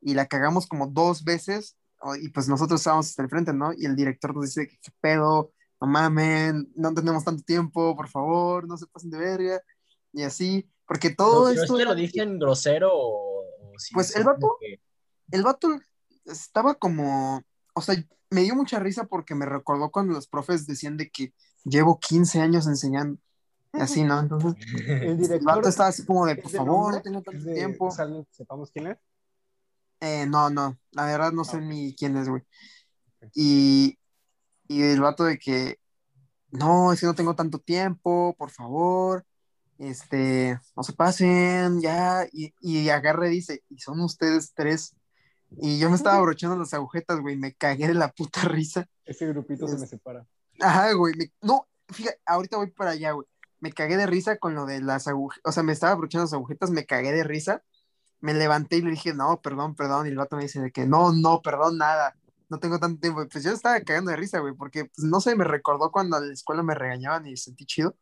Y la cagamos como dos veces. Y pues nosotros estábamos hasta el frente, ¿no? Y el director nos dice que qué pedo, no mamen, no tenemos tanto tiempo, por favor, no se pasen de verga, y así, porque todo Pero esto, este era- lo dicen grosero o, o sí Pues el vato- que- el vato estaba como, o sea, me dio mucha risa porque me recordó cuando los profes decían de que llevo 15 años enseñando. Y así, ¿no? Entonces, El el director. vato estaba así como de, por ¿es favor, nombre? no tengo tanto ¿Es de- tiempo. es alguien que sepamos quién es? Eh, no, no, la verdad no sé Ah, ni quién es, güey. Y, y el vato de que, no, es que no tengo tanto tiempo, por favor, este, no se pasen, ya, y, y agarra y dice, y son ustedes tres. Y yo me estaba abrochando las agujetas, güey, me cagué de la puta risa. Ese grupito se me separa. Ajá, güey, me- no, fíjate, ahorita voy para allá, güey. Me cagué de risa con lo de las agujetas, o sea, me estaba abrochando las agujetas, me cagué de risa. Me levanté y le dije, no, perdón, perdón. Y el vato me dice de que no, no, perdón, nada. No tengo tanto tiempo. Pues yo estaba cagando de risa, güey, porque pues, no sé, me recordó cuando en la escuela me regañaban y sentí chido.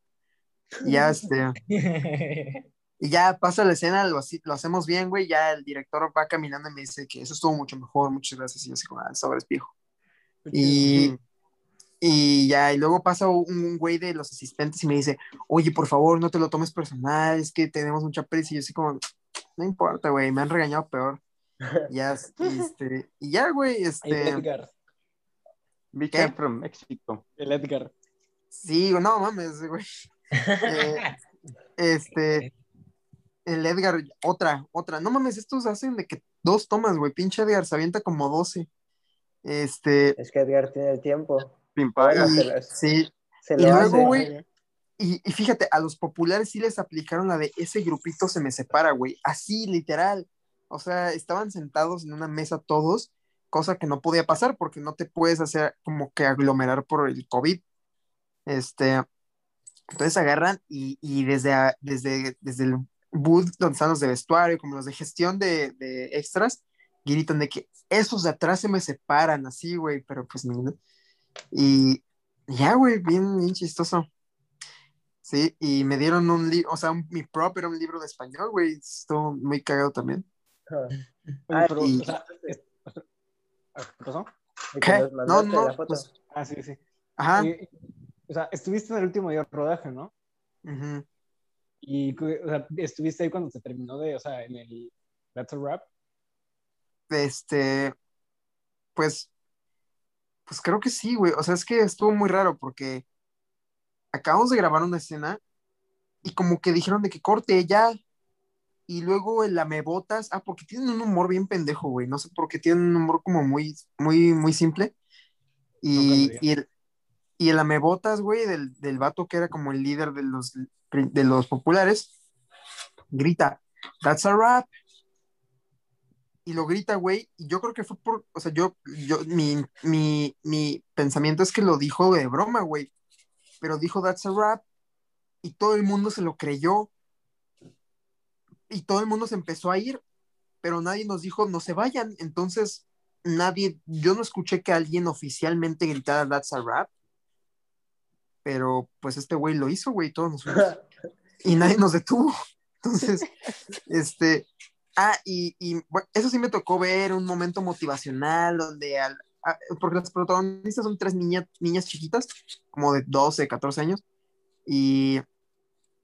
Y ya, este, y ya pasa la escena, lo, lo hacemos bien, güey. Ya el director va caminando y me dice que eso estuvo mucho mejor, muchas gracias. Y yo así como, ah, sobres viejo. Y, y ya, y luego pasa un, un güey de los asistentes y me dice, oye, por favor, no te lo tomes personal, es que tenemos mucha prisa. Y yo así como, no importa, güey, me han regañado peor. Ya, este, y ya, güey, El este, Edgar. ¿Qué? care from Mexico. El Edgar. sí, no mames, güey. Eh, este, el Edgar, otra, otra, no mames, estos hacen de que dos tomas, güey, pinche Edgar, se avienta como 12. Este, Es que Edgar tiene el tiempo. Las- sí, Se Y lo luego, güey, Y, fíjate, a los populares sí les aplicaron la de ese grupito se me separa, güey. Así, literal. O sea, estaban sentados en una mesa todos, cosa que no podía pasar porque no te puedes hacer como que aglomerar por el COVID. Este, entonces agarran y, y desde, desde, desde el booth donde están los de vestuario, como los de gestión de, extras, gritan de que esos de atrás se me separan, así, güey, pero pues ni. Y ya, güey, bien chistoso. Sí, y me dieron un libro, o sea, un- mi prop era un libro de español, güey, estuvo muy cagado también. Oye, Ah, pero, y- o sea, es- ¿qué pasó? ¿Qué? No, no, pues, Ah, sí, sí. ajá. O sea, estuviste en el último día de rodaje, ¿no? ujú. Y o sea, estuviste ahí cuando se terminó de, o sea, en el That's a Rap. Este, pues, pues creo que sí, güey. O sea, es que estuvo muy raro porque acabamos de grabar una escena y como que dijeron de que corte ya. Y luego el lamebotas, ah, porque tienen un humor bien pendejo, güey. No sé por qué tienen un humor como muy, muy, muy simple. Y, el, y el lamebotas, güey, del, del vato que era como el líder de los, de los populares, grita, that's a rap. Y lo grita, güey, y yo creo que fue por, o sea, yo, yo, mi, mi, mi pensamiento es que lo dijo de broma, güey, pero dijo that's a rap, y todo el mundo se lo creyó, y todo el mundo se empezó a ir, pero nadie nos dijo no se vayan, entonces nadie, yo no escuché que alguien oficialmente gritara that's a rap, pero pues este güey lo hizo, güey, todos nos fuimos. Y nadie nos detuvo. Entonces, este, ah, y, y, bueno, eso sí me tocó ver un momento motivacional donde, al, porque las protagonistas son tres niñas, niñas chiquitas, como de 12, 14 años, y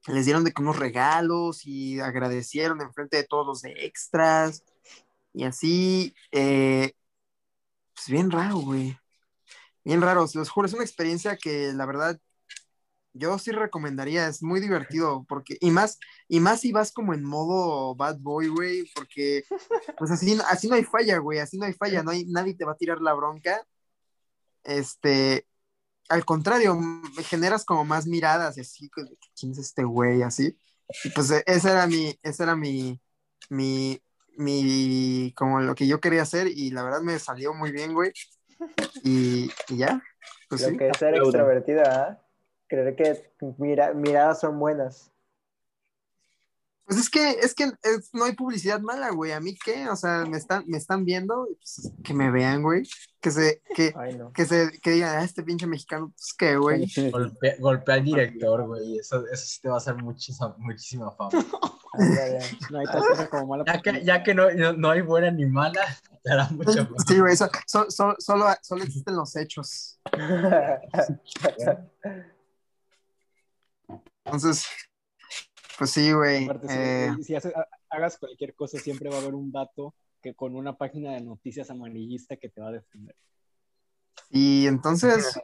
les dieron de unos regalos y agradecieron en frente de todos los extras, y así, eh, pues bien raro, güey. Bien raro, se los juro, es una experiencia que la verdad yo sí recomendaría, es muy divertido, porque, y más, y más si vas como en modo bad boy, güey, porque pues así, así no hay falla, güey, así no hay falla, no hay, nadie te va a tirar la bronca. Este, al contrario, me generas como más miradas y así, ¿quién es este güey? Así. Y pues e- esa era mi, esa era mi, mi, mi, como lo que yo quería hacer, y la verdad me salió muy bien, güey. Y, y ya, pues Lo sí. que es ser extrovertida, ¿ah? Creer que mira, miradas son buenas. Pues es que, es que es- no hay publicidad mala, güey. ¿A mí qué? O sea, me están, me están viendo, y pues, que me vean, güey. Que se, que, Ay, no. que se, que digan, ah, este pinche mexicano, pues qué, güey. Golpea, golpea al director, güey. Eso, eso sí te va a hacer muchísima, muchísima fama. Ándale. No hay tal cosa como mala Ya que, ya que no, no, no hay buena ni mala, te hará mucha fama. Sí, güey, so- so- so- solo, solo existen los hechos. Entonces, pues sí, güey. Aparte, si- eh, si, haces- ha- hagas cualquier cosa, siempre va a haber un vato que con una página de noticias amarillista que te va a defender. Y entonces,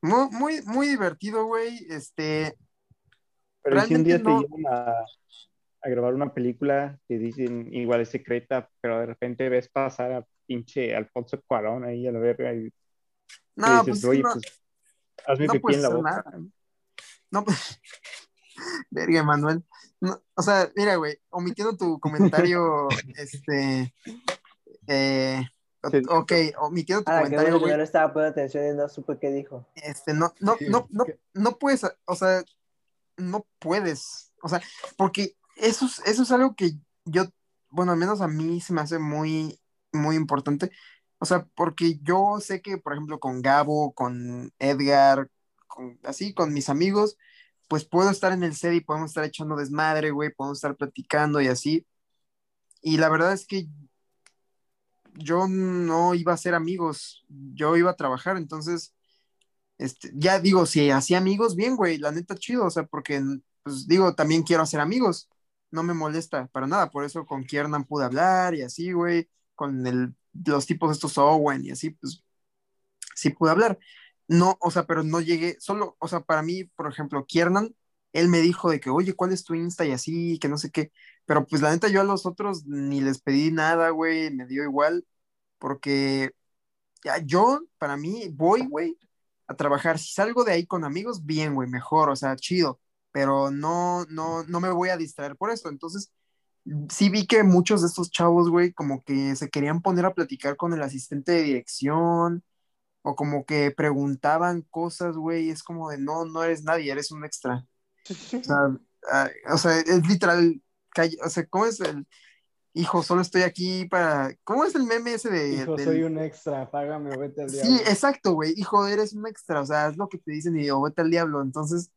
muy, muy, muy divertido, güey. Este, Pero ¿y si un día Realmente te llevan a, a grabar una película que dicen igual es secreta, pero de repente ves pasar a pinche Alfonso Cuarón ahí a la verga y no, dices, pues, oye, no, pues hazme no pipí en la boca. nada. No, pues, verga, Manuel. No, o sea, mira, güey, omitiendo tu comentario, este, eh, Sí. ok, omitiendo tu Ah, comentario, bueno que güey, no le estaba poniendo atención y no supe qué dijo. este, no, no, no, no, no puedes, o sea, no puedes, o sea, porque eso es, eso es algo que yo, bueno, al menos a mí se me hace muy, muy importante, o sea, porque yo sé que, por ejemplo, con Gabo, con Edgar, así, con mis amigos, pues puedo estar en el set y podemos estar echando desmadre, güey, podemos estar platicando y así, y la verdad es que yo no iba a ser amigos, yo iba a trabajar, entonces este, ya digo, si hacía amigos, bien, güey, la neta chido, o sea, porque, pues digo, también quiero hacer amigos, no me molesta para nada, por eso con Kiernan pude hablar y así, güey, con el, los tipos estos Owen y así, pues sí pude hablar. No, o sea, pero no llegué, solo, o sea, para mí, por ejemplo, Kiernan, él me dijo de que, oye, ¿cuál es tu Insta? Y así, que no sé qué, pero pues la neta yo a los otros ni les pedí nada, güey, me dio igual, porque yo, para mí, voy, güey, a trabajar. Si salgo de ahí con amigos, bien, güey, mejor, o sea, chido, pero no, no, no me voy a distraer por eso. Entonces, sí vi que muchos de estos chavos, güey, como que se querían poner a platicar con el asistente de dirección o como que preguntaban cosas, güey, es como de, no, no eres nadie, eres un extra. O sea, ah, o sea, es literal, o sea, ¿cómo es el hijo? Solo estoy aquí para, ¿cómo es el meme ese de... Hijo, del- soy un extra, págame o vete al Sí, diablo. exacto, güey. Hijo, eres un extra, o sea, es lo que te dicen y o vete al diablo. Entonces,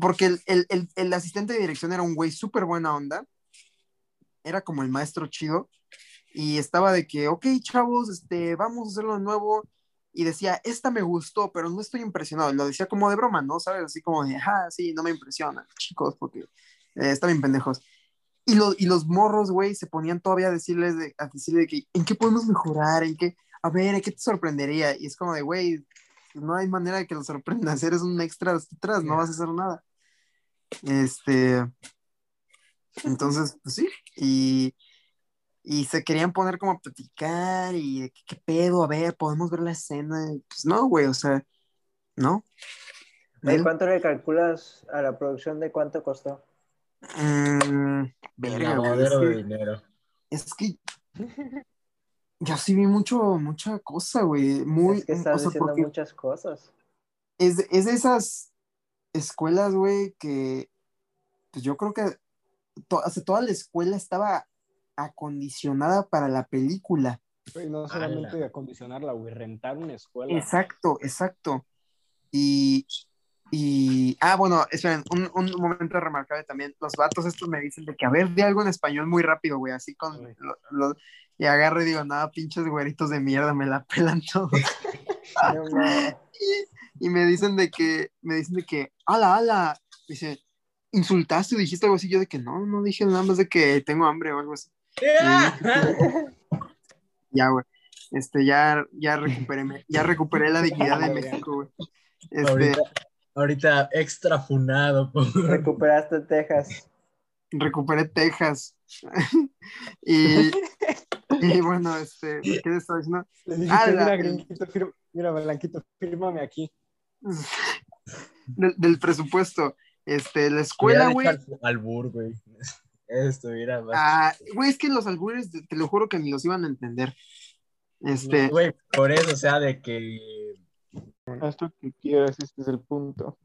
porque el, el, el, el asistente de dirección era un güey súper buena onda, era como el maestro chido, y estaba de que, ok, chavos, este, vamos a hacerlo de nuevo, y decía, esta me gustó, pero no estoy impresionado. Lo decía como de broma, ¿no? ¿Sabes? Así como de, ah, sí, no me impresiona, chicos, porque eh, están bien pendejos. Y, lo- y los morros, güey, se ponían todavía a decirles, de, a decirle de que, ¿en qué podemos mejorar? ¿En qué? A ver, ¿en qué te sorprendería? Y es como de, güey, no hay manera de que lo sorprendas, eres un extra atrás, no vas a hacer nada. Este, entonces, pues sí, y, y se querían poner como a platicar y de que, qué pedo, a ver, podemos ver la escena. Y, Pues no, güey, o sea, no. Él- ¿Cuánto le calculas a la producción de cuánto costó? Mm, verga, güey, es de que- dinero. Es que yo sí vi mucho, mucha cosa, güey. Muy, es que estás o sea, diciendo muchas cosas. es, de- es de esas escuelas, güey, que pues yo creo que to- o sea, toda la escuela estaba acondicionada para la película. Güey, no solamente acondicionarla, güey, rentar una escuela. Exacto, exacto. Y, y, ah, bueno, esperen, un, un momento remarcable también. Los vatos estos me dicen de que, a ver, de algo en español muy rápido, güey, así con, Uy. lo- lo- y agarro y digo, nada, pinches güeritos de mierda, me la pelan todos. No. y me dicen de que, me dicen de que, ala, ala, dice, insultaste o dijiste algo así, yo de que no, no dije nada más de que tengo hambre o algo así. Ya, güey. Este, ya, ya recuperé, ya recuperé la dignidad de México, güey. Este, Ahorita, ahorita extra funado. por- Recuperaste Texas. recuperé Texas. y, y bueno, este, ¿qué te estaba diciendo? Ah, la- mira, gringuito, mira, Blanquito, fírmame aquí. Del, del presupuesto. Este, la escuela, güey. al- Albur, güey. Esto, mira. más- Ah, güey, es que los albures, te lo juro que ni los iban a entender. Este, Güey, por eso, o sea, de que. Lo que quieras, este es el punto.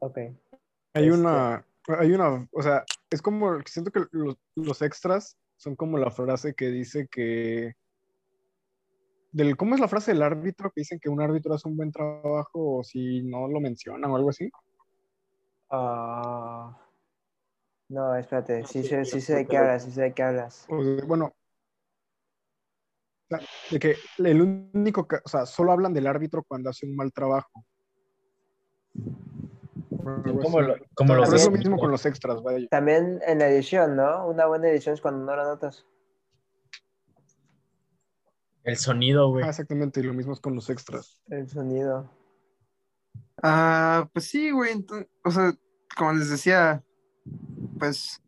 Ok. Hay Este. una, hay una, o sea, es como, siento que los, los extras son como la frase que dice que, del, ¿cómo es la frase del árbitro? Que dicen que un árbitro hace un buen trabajo o si no lo mencionan o algo así. Ah, no, espérate, sí sé, sí sé de qué hablas, sí sé de qué hablas. Bueno, de que el único, que- o sea, solo hablan del árbitro cuando hace un mal trabajo. Como, lo- como los es lo mismo con los extras, vaya. También en la edición, ¿no? Una buena edición es cuando no la notas. El sonido, güey. Ah, exactamente, y lo mismo es con los extras. El sonido. Ah, pues sí, güey. o sea, como les decía, pues.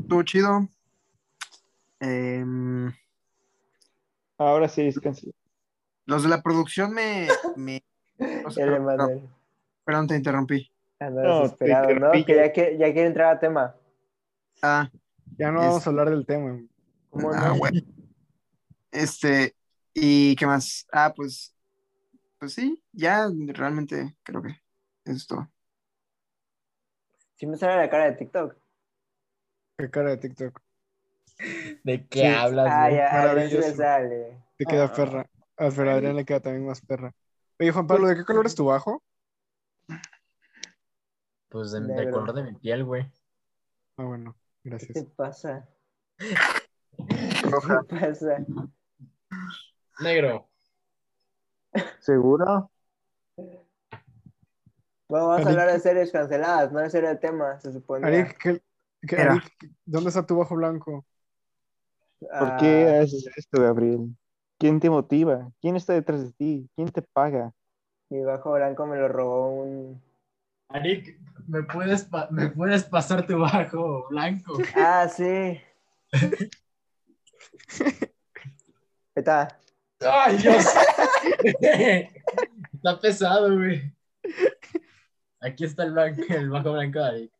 Estuvo chido. Em, Ahora sí, descansa. los de la producción me. me o sea, El perdón, te interrumpí. Anda No, te desesperado, ¿no? Que ya, que ya quiere entrar a tema. Ah, Ya no Es- vamos a hablar del tema. ¿Cómo ah, no? bueno. Este, ¿y qué más? Ah, pues. Pues sí, ya realmente creo que eso es todo. Sí me sale la cara de TikTok. Qué cara de TikTok. ¿De qué Sí. hablas, Ah, ya, me maravilloso. sale. Te queda Ah. perra. A Adrián le queda también más perra. Oye, Juan Pablo, ¿de qué color es tu bajo? Pues de, de Negro. color de mi piel, güey. Ah, bueno, ¿Qué te gracias. pasa? Roja. ¿Qué pasa? Negro. ¿Seguro? Bueno, vamos a hablar de series canceladas, no ese era el tema, se suponía. Arik, ¿qué- qué- Era. Arik, ¿dónde está tu bajo blanco? ¿Por qué Ah, haces esto, Gabriel? ¿Quién te motiva? ¿Quién está detrás de ti? ¿Quién te paga? mi bajo blanco me lo robó un... Arik, ¿me puedes, pa- ¿me puedes pasar tu bajo blanco? Ah, sí. Está. ¡Ay, Dios! está pesado, güey. Aquí está el, blanco, el bajo blanco de Arik.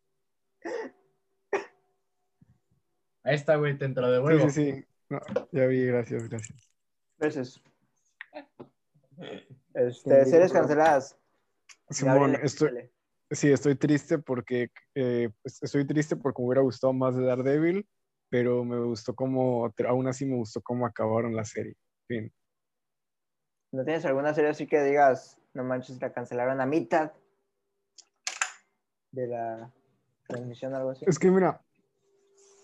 Ahí está, güey, te lo Sí, devuelvo. sí, sí. No, ya vi, gracias, gracias. Gracias. Este, series canceladas. Simón, estoy, sí, estoy triste porque eh, pues, estoy triste porque me hubiera gustado más de Daredevil, pero me gustó cómo, aún así me gustó cómo acabaron la serie. Fin. ¿No tienes alguna serie así que digas, no manches, la cancelaron a mitad de la transmisión algo así? Es que mira,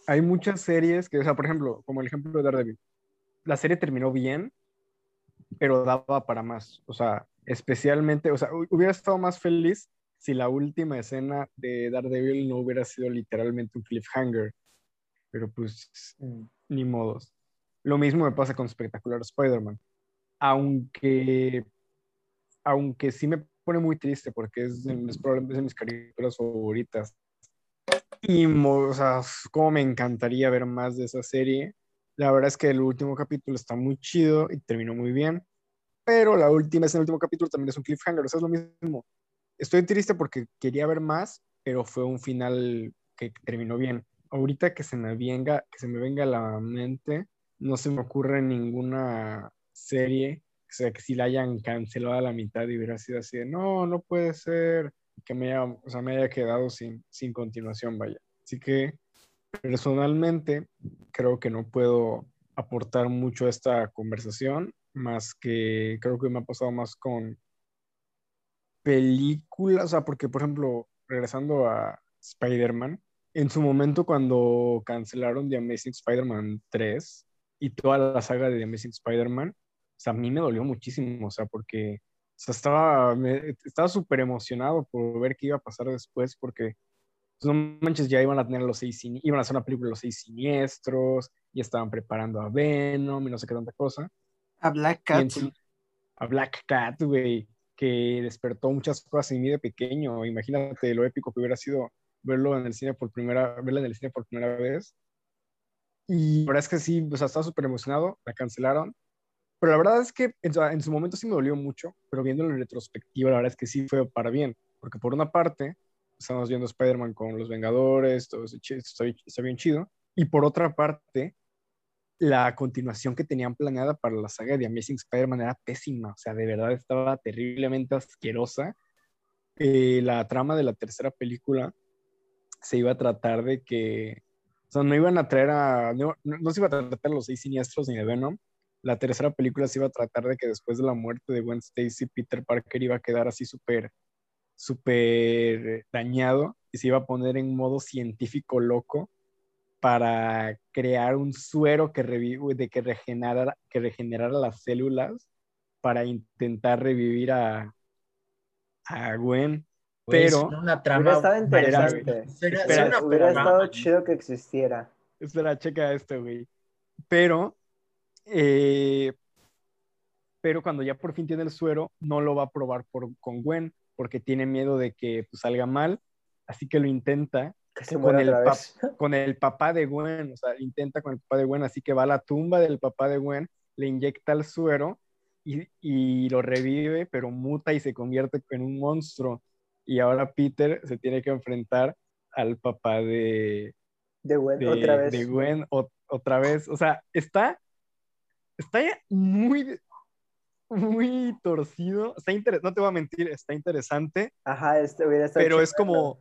hay muchas series que, o sea, por ejemplo, como el ejemplo de Daredevil, la serie terminó bien, pero daba para más. O sea, especialmente, o sea, hu- hubiera estado más feliz si la última escena de Daredevil no hubiera sido literalmente un cliffhanger. Pero pues, Mm. ni modos. Lo mismo me pasa con Spectacular Spider-Man. Aunque, aunque sí me pone muy triste porque es de, mis- es de mis caricaturas favoritas. Y, o sea, como me encantaría ver más de esa serie. La verdad es que el último capítulo está muy chido y terminó muy bien. Pero la última, ese último capítulo también es un cliffhanger. O sea, es lo mismo. Estoy triste porque quería ver más, pero fue un final que terminó bien. Ahorita que se me venga, que se me venga a la mente, no se me ocurre ninguna serie, sea, que si la hayan cancelado a la mitad y hubiera sido así de, no, no puede ser, que me haya, o sea, me haya quedado sin, sin continuación, vaya. Así que personalmente creo que no puedo aportar mucho a esta conversación, más que creo que me ha pasado más con películas, o sea, porque por ejemplo, regresando a Spider-Man, en su momento cuando cancelaron The Amazing Spider-Man 3 y toda la saga de The Amazing Spider-Man, o sea, a mí me dolió muchísimo, o sea, porque o sea, estaba me- estaba súper emocionado por ver qué iba a pasar después, porque pues, no manches, ya iban a tener los seis, iban a hacer una película de los seis siniestros, y estaban preparando a Venom y no sé qué tanta cosa. A Black Cat. a Black Cat, güey, que despertó muchas cosas en mí de pequeño. Imagínate lo épico que hubiera sido verlo en el cine por primera, verla en el cine por primera vez. Y la verdad es que sí, o sea, estaba súper emocionado, la cancelaron. Pero la verdad es que en su, en su momento sí me dolió mucho, pero viéndolo en retrospectiva, la verdad es que sí fue para bien. Porque por una parte, estamos viendo Spider-Man con los Vengadores, todo está, está bien chido. Y por otra parte, la continuación que tenían planeada para la saga de Amazing Spider-Man era pésima, o sea, de verdad estaba terriblemente asquerosa. Eh, la trama de la tercera película se iba a tratar de que, o sea, no iban a traer a, no, no- no se iba a tratar a los seis siniestros ni de Venom. La tercera película se iba a tratar de que después de la muerte de Gwen Stacy, Peter Parker iba a quedar así súper, súper dañado y se iba a poner en modo científico loco para crear un suero que, revi- de que, regenerara, que regenerara las células para intentar revivir a, a Gwen. Pero- una Hubiera trama. estado interesante. Espera, Sería- espera, Hubiera trama, estado chido que existiera. Espera, checa esto, güey. Pero Eh, pero cuando ya por fin tiene el suero, no lo va a probar por, con Gwen, porque tiene miedo de que pues, salga mal, así que lo intenta Que se con el, con papá de Gwen, o sea, intenta con el papá de Gwen, así que va a la tumba del papá de Gwen, le inyecta el suero y, y lo revive, pero muta y se convierte en un monstruo. Y ahora Peter se tiene que enfrentar al papá de, De Gwen, de, otra vez. de Gwen o- otra vez. O sea, está, está muy, muy torcido. Está inter- no te voy a mentir, está interesante, Ajá, este hubiera estado pero chido es como.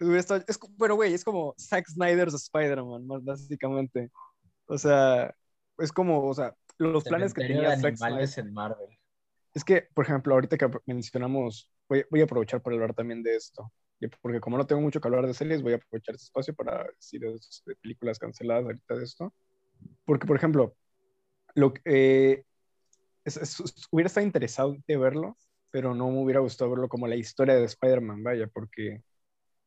hubiera estado- es, pero, güey, es como Zack Snyder's Spider-Man, más básicamente. O sea, es como, o sea, los planes que tenía Zack Snyder. en Marvel. Es que, por ejemplo, ahorita que mencionamos, voy, voy a aprovechar para hablar también de esto. Porque como no tengo mucho que hablar de series, voy a aprovechar este espacio para decir de, de películas canceladas ahorita de esto. Porque, por ejemplo, lo eh, es- es- hubiera estado interesante verlo, pero no me hubiera gustado verlo como la historia de Spider-Man, vaya, porque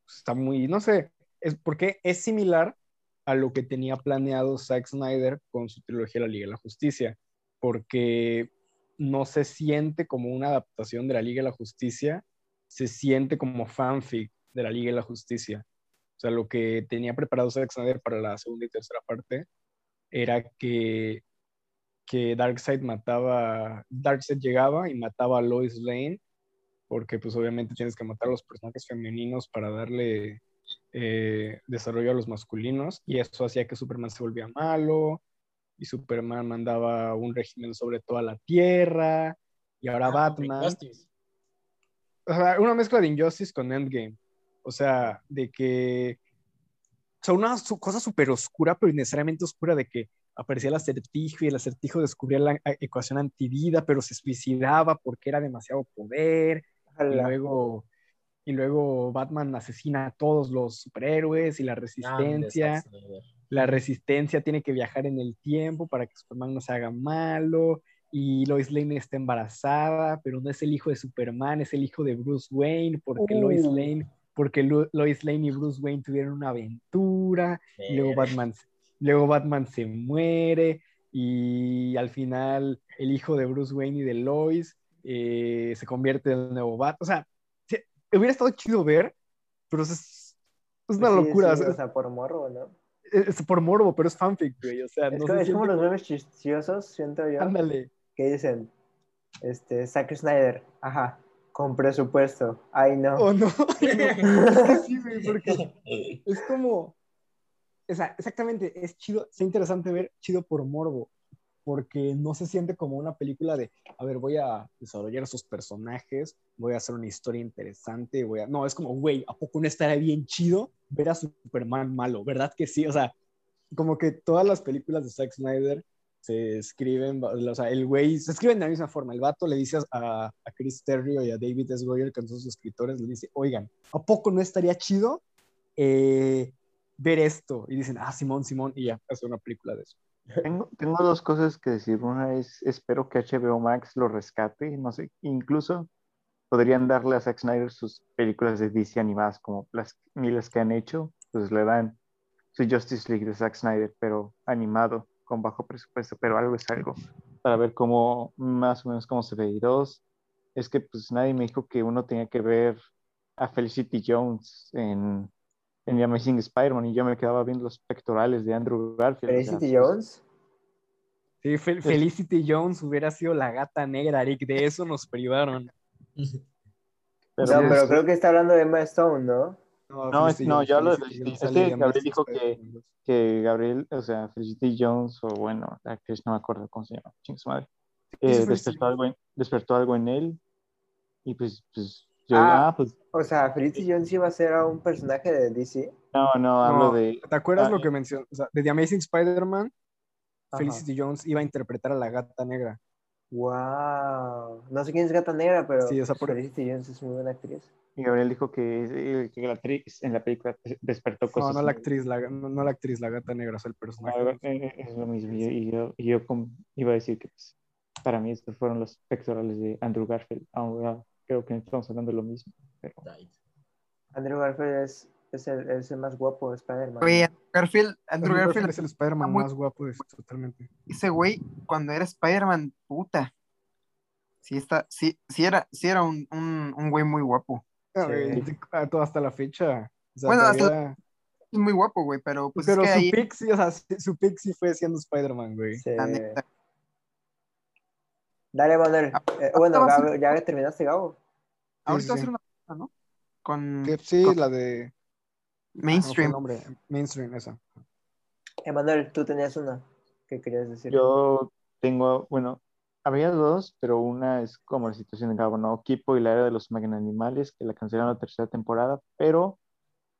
está muy, no sé, es porque es similar a lo que tenía planeado Zack Snyder con su trilogía La Liga de la Justicia, porque no se siente como una adaptación de la Liga de la Justicia, se siente como fanfic de la Liga de la Justicia. O sea, lo que tenía preparado Zack Snyder para la segunda y tercera parte era que, que Darkseid mataba, Darkseid llegaba y mataba a Lois Lane, porque pues obviamente tienes que matar a los personajes femeninos para darle eh, desarrollo a los masculinos, y eso hacía que Superman se volvía malo, y Superman mandaba un régimen sobre toda la Tierra, y ahora Ah, Batman Injustice. o sea, una mezcla de Injustice con Endgame. O sea, de que. O sea, una cosa súper oscura, pero innecesariamente oscura, de que aparecía el acertijo y el acertijo descubría la a- ecuación antivida, pero se suicidaba porque era demasiado poder. Y luego, y luego Batman asesina a todos los superhéroes y la Grande resistencia. La resistencia tiene que viajar en el tiempo para que Superman no se haga malo. Y Lois Lane está embarazada, pero no es el hijo de Superman, es el hijo de Bruce Wayne, porque Lois Uh. Lane, porque Lo- Lois Lane y Bruce Wayne tuvieron una aventura. Y luego. Batman, luego Batman se muere. Y al final el hijo de Bruce Wayne y de Lois eh, se convierte en el nuevo Bat. O sea, sí, hubiera estado chido ver, pero es, es una Sí, locura. sí, o sea, o sea, por morro, ¿no? es, por morbo, pero es fanfic, güey. O sea, Es, no como, se es como siente los memes chistosos, siento yo, Ándale. que dicen, este, Zack Snyder, ajá, con presupuesto, ay no. O no. Es que sí, güey, porque es como. O sea, exactamente, es chido, es interesante ver chido por morbo, porque no se siente como una película de, a ver, voy a desarrollar esos personajes, voy a hacer una historia interesante, voy a... No, es como, güey, ¿a poco no estaría bien chido ver a Superman malo? ¿Verdad que sí? O sea, como que todas las películas de Zack Snyder se escriben, o sea, el güey, se escriben de la misma forma, el vato le dice a, a Chris Terrio y a David S. Goyer, que son sus escritores, le dice, oigan, ¿a poco no estaría chido eh, ver esto? Y dicen, ah, Simón, Simón, y ya, hace una película de eso. Tengo, tengo dos cosas que decir. Una es, espero que HBO Max lo rescate. No sé, incluso podrían darle a Zack Snyder sus películas de DC animadas, como las miles que han hecho. Pues le dan su Justice League de Zack Snyder, pero animado, con bajo presupuesto, pero algo es algo. Para ver cómo, más o menos cómo se ve. Y dos, es que pues nadie me dijo que uno tenía que ver a Felicity Jones en, en The Amazing Spider-Man y yo me quedaba viendo los pectorales de Andrew Garfield. o sea, Felicity pues, Jones, Sí, Fel- Felicity Jones hubiera sido la gata negra, Rick, de eso nos privaron. pero no, pero creo que está hablando de Emma Stone, ¿no? No, es- no, yo hablo de Felicity Gabriel dijo que- Spider-Man 2. que Gabriel, o sea, Felicity Jones, o bueno, la actriz no me acuerdo cómo se llama, ching su madre, eh, despertó, algo en, despertó algo en él y pues, pues yo, Ah. ah, pues, O sea, Felicity Jones iba a ser a un personaje de DC. no, no, hablo No, de, ¿Te acuerdas ah, lo que mencionó? O sea, de The Amazing Spider-Man. Felicity Jones iba a interpretar a la gata negra. Wow. No sé quién es Gata Negra, pero Sí, o sea, por- Felicity Jones es muy buena actriz. y Gabriel dijo que, que la actriz en la película despertó No, cosas. no la en él. actriz, la, no, no la actriz, la gata negra, o sea, el personaje. Ah, eh, eh, Es lo mismo, y yo, y yo, y yo com- iba a decir que pues, para mí estos fueron los pectorales de Andrew Garfield, ahora creo que estamos hablando de lo mismo, pero Andrew Garfield es es el, es el más guapo de Spider-Man. Garfield, Andrew Andrew Garfield es el Spider-Man muy- más guapo de totalmente. ese güey, cuando era Spider-Man, puta. Sí, está, sí, sí era, sí era un, un, un güey muy guapo. Ah, Sí. güey, a- todo hasta la fecha. O sea, Bueno, hasta muy guapo, güey, pero pues pero es que su ahí, sí, o sea, sí- su sí fue siendo Spider-Man, güey. Sí. Dale, Manuel. Ah, Eh, bueno, Gabo, ya terminaste, Gabo. ahorita va a sí. ser una ¿no? Con Que- sí, con la de... ah, no Mainstream. nombre. Mainstream, esa. Emanuel, tú tenías una que querías decir. Yo tengo, bueno, había dos, pero una es como la situación de Gabo, ¿no? Kipo y la era de los animales, que la cancelaron la tercera temporada, pero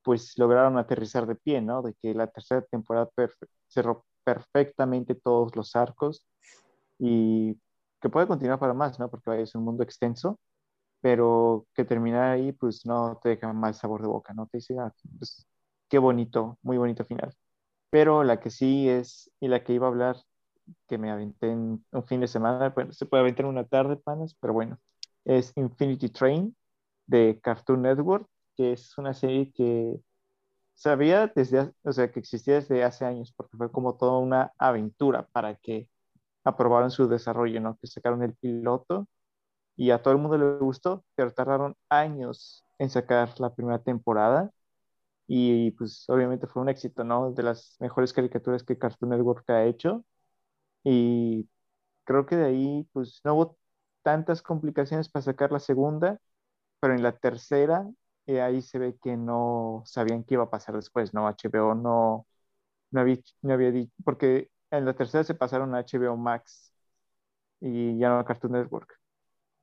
pues lograron aterrizar de pie, ¿no? De que la tercera temporada perfe- cerró perfectamente todos los arcos y que puede continuar para más, ¿no? Porque es un mundo extenso, pero que terminar ahí, pues no te deja mal sabor de boca, ¿no? Te dice, ah, pues qué bonito, muy bonito final. Pero la que sí es, y la que iba a hablar, que me aventé en un fin de semana, bueno, se puede aventar en una tarde, panas, pero bueno, es Infinity Train de Cartoon Network, que es una serie que sabía desde, o sea, que existía desde hace años, porque fue como toda una aventura para que aprobaran su desarrollo, ¿no? Que sacaron el piloto y a todo el mundo le gustó, pero tardaron años en sacar la primera temporada y pues obviamente fue un éxito, ¿no? De las mejores caricaturas que Cartoon Network ha hecho y creo que de ahí pues no hubo tantas complicaciones para sacar la segunda, pero en la tercera eh, ahí se ve que no sabían qué iba a pasar después, ¿no? HBO no, no había, no había dicho, porque en la tercera se pasaron a HBO Max y ya no a Cartoon Network.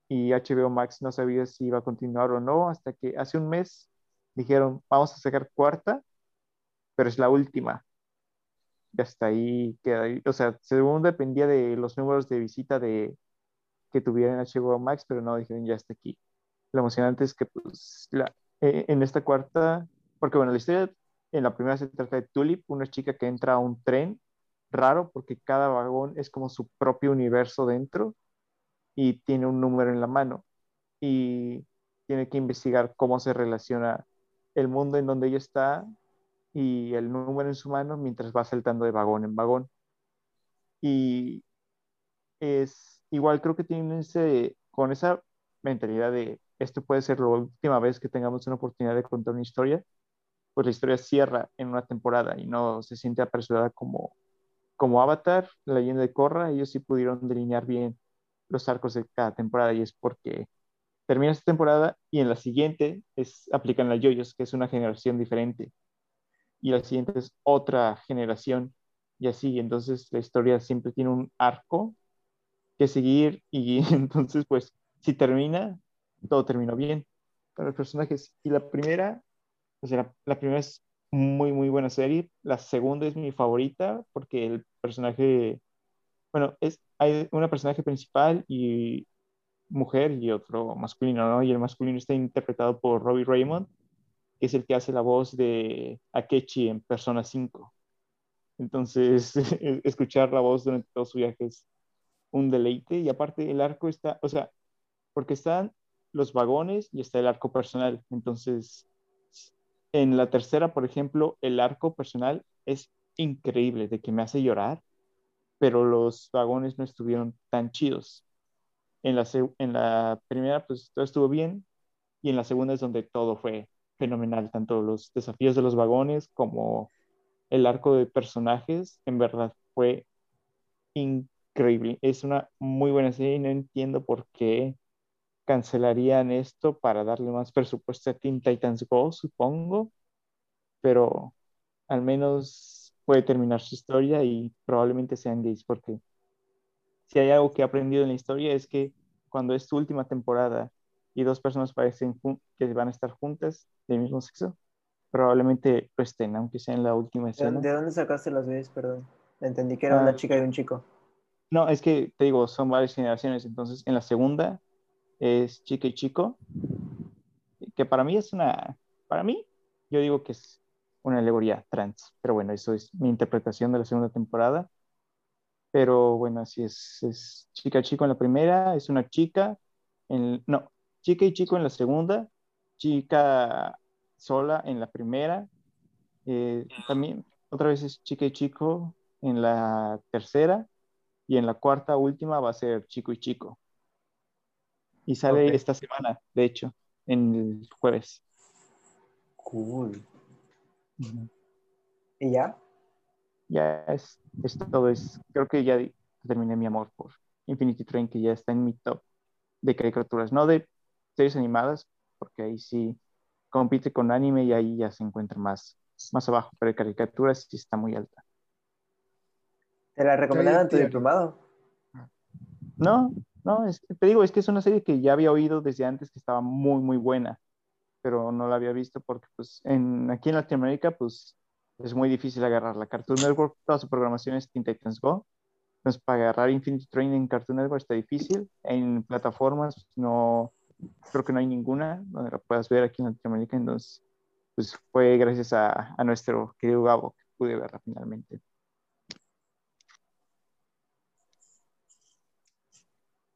Y HBO Max no sabía si iba a continuar o no, hasta que hace un mes dijeron, vamos a sacar cuarta, pero es la última. Y hasta ahí queda. O sea, según dependía de los números de visita de, que tuvieran HBO Max, pero no dijeron ya está aquí. Lo emocionante es que pues la, eh, en esta cuarta, porque bueno, la historia en la primera se trata de Tulip, una chica que entra a un tren raro porque cada vagón es como su propio universo dentro y tiene un número en la mano y tiene que investigar cómo se relaciona el mundo en donde ella está y el número en su mano mientras va saltando de vagón en vagón. Y es igual, creo que tienen ese, con esa mentalidad de esto puede ser la última vez que tengamos una oportunidad de contar una historia, pues la historia cierra en una temporada y no se siente apresurada como, como Avatar, la leyenda de Korra, ellos sí pudieron delinear bien los arcos de cada temporada y es porque termina esta temporada y en la siguiente es, aplican las yoyos, que es una generación diferente y la siguiente es otra generación y así, entonces la historia siempre tiene un arco que seguir y entonces pues si termina, todo terminó bien para los personajes. Y la primera, o sea, la, la primera es muy, muy buena serie. La segunda es mi favorita porque el personaje, bueno, es, hay una personaje principal y mujer y otro masculino, ¿no? Y el masculino está interpretado por Robbie Raymond, que es el que hace la voz de Akechi en Persona 5. Entonces, escuchar la voz durante todo su viaje es un deleite y aparte el arco está, o sea, porque están los vagones y está el arco personal. Entonces, en la tercera, por ejemplo, el arco personal es increíble, de que me hace llorar, pero los vagones no estuvieron tan chidos. En la, primera, pues todo estuvo bien, y en la segunda es donde todo fue fenomenal, tanto los desafíos de los vagones como el arco de personajes, en verdad fue increíble. Es una muy buena serie y no entiendo por qué cancelarían esto para darle más presupuesto a Teen Titans Go, supongo, pero al menos puede terminar su historia y probablemente sean gays, porque si hay algo que he aprendido en la historia es que cuando es tu última temporada y dos personas parecen que van a estar juntas del mismo sexo, probablemente lo estén, aunque sea en la última ¿De, escena. de dónde sacaste las gays? Perdón. Entendí que era Ah. una chica y un chico. No, es que te digo, son varias generaciones, entonces en la segunda es chica y chico, que para mí es una, para mí, yo digo que es una alegoría trans, pero bueno, eso es mi interpretación de la segunda temporada. Pero bueno, así es, es chica y chico en la primera, es una chica, en, no, chica y chico en la segunda, chica sola en la primera. Eh, también otra vez es chica y chico en la tercera. Y en la cuarta última va a ser chico y chico. Y sale esta semana, de hecho, en el jueves. Cool. ¿Y ya? Ya es, es todo. Es, creo que ya terminé mi amor por Infinity Train, que ya está en mi top de caricaturas. No de series animadas, porque ahí sí compite con anime y ahí ya se encuentra más, más abajo, pero de caricaturas sí está muy alta. ¿Te la recomendaron en tu diplomado? No, no, es te digo, es que es una serie que ya había oído desde antes que estaba muy, muy buena, pero no la había visto porque pues en, aquí en Latinoamérica pues es muy difícil agarrarla. Cartoon Network, toda su programación es Teen Titans Go, entonces para agarrar Infinity Train en Cartoon Network está difícil. En plataformas no, creo que no hay ninguna donde la puedas ver aquí en Latinoamérica, entonces pues fue gracias a, a nuestro querido Gabo que pude verla finalmente.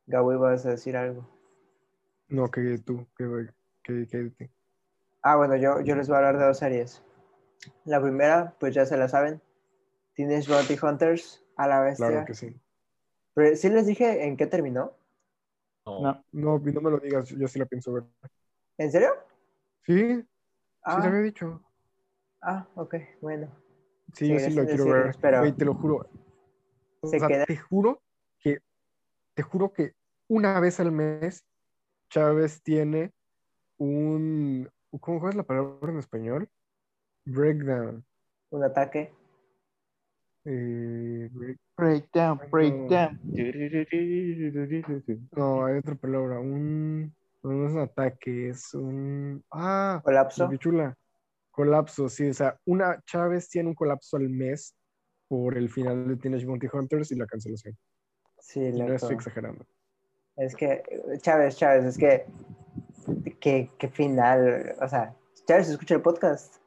Gabo, ibas a decir algo. No, que tú, que, que, que- Ah, bueno, yo, yo les voy a hablar de dos series. La primera, pues ya se la saben. Teenage Bounty Hunters a la bestia. claro que sí. Pero sí les dije en qué terminó. No. No, No, me lo digas, yo sí la pienso ver. ¿En serio? Sí, sí Ah, te había dicho. ah ok, bueno. Sí, yo Sí, sí sí, la sí, quiero sí, ver. pero- te lo juro. O Se sea, queda- te juro te juro que una vez al mes Chávez tiene un, ¿cómo es la palabra en español? Breakdown. Un ataque. Eh, break- breakdown, breakdown. no, hay otra palabra. Un, no es un ataque, es un, ah, Colapso. chula. Colapso, sí, o sea, una Chávez tiene un colapso al mes por el final de Teenage Bounty Hunters y la cancelación. Sí, Y no estoy exagerando. Es que, Chávez, Chávez, es que, qué, qué final. O sea, Chávez, escucha el podcast.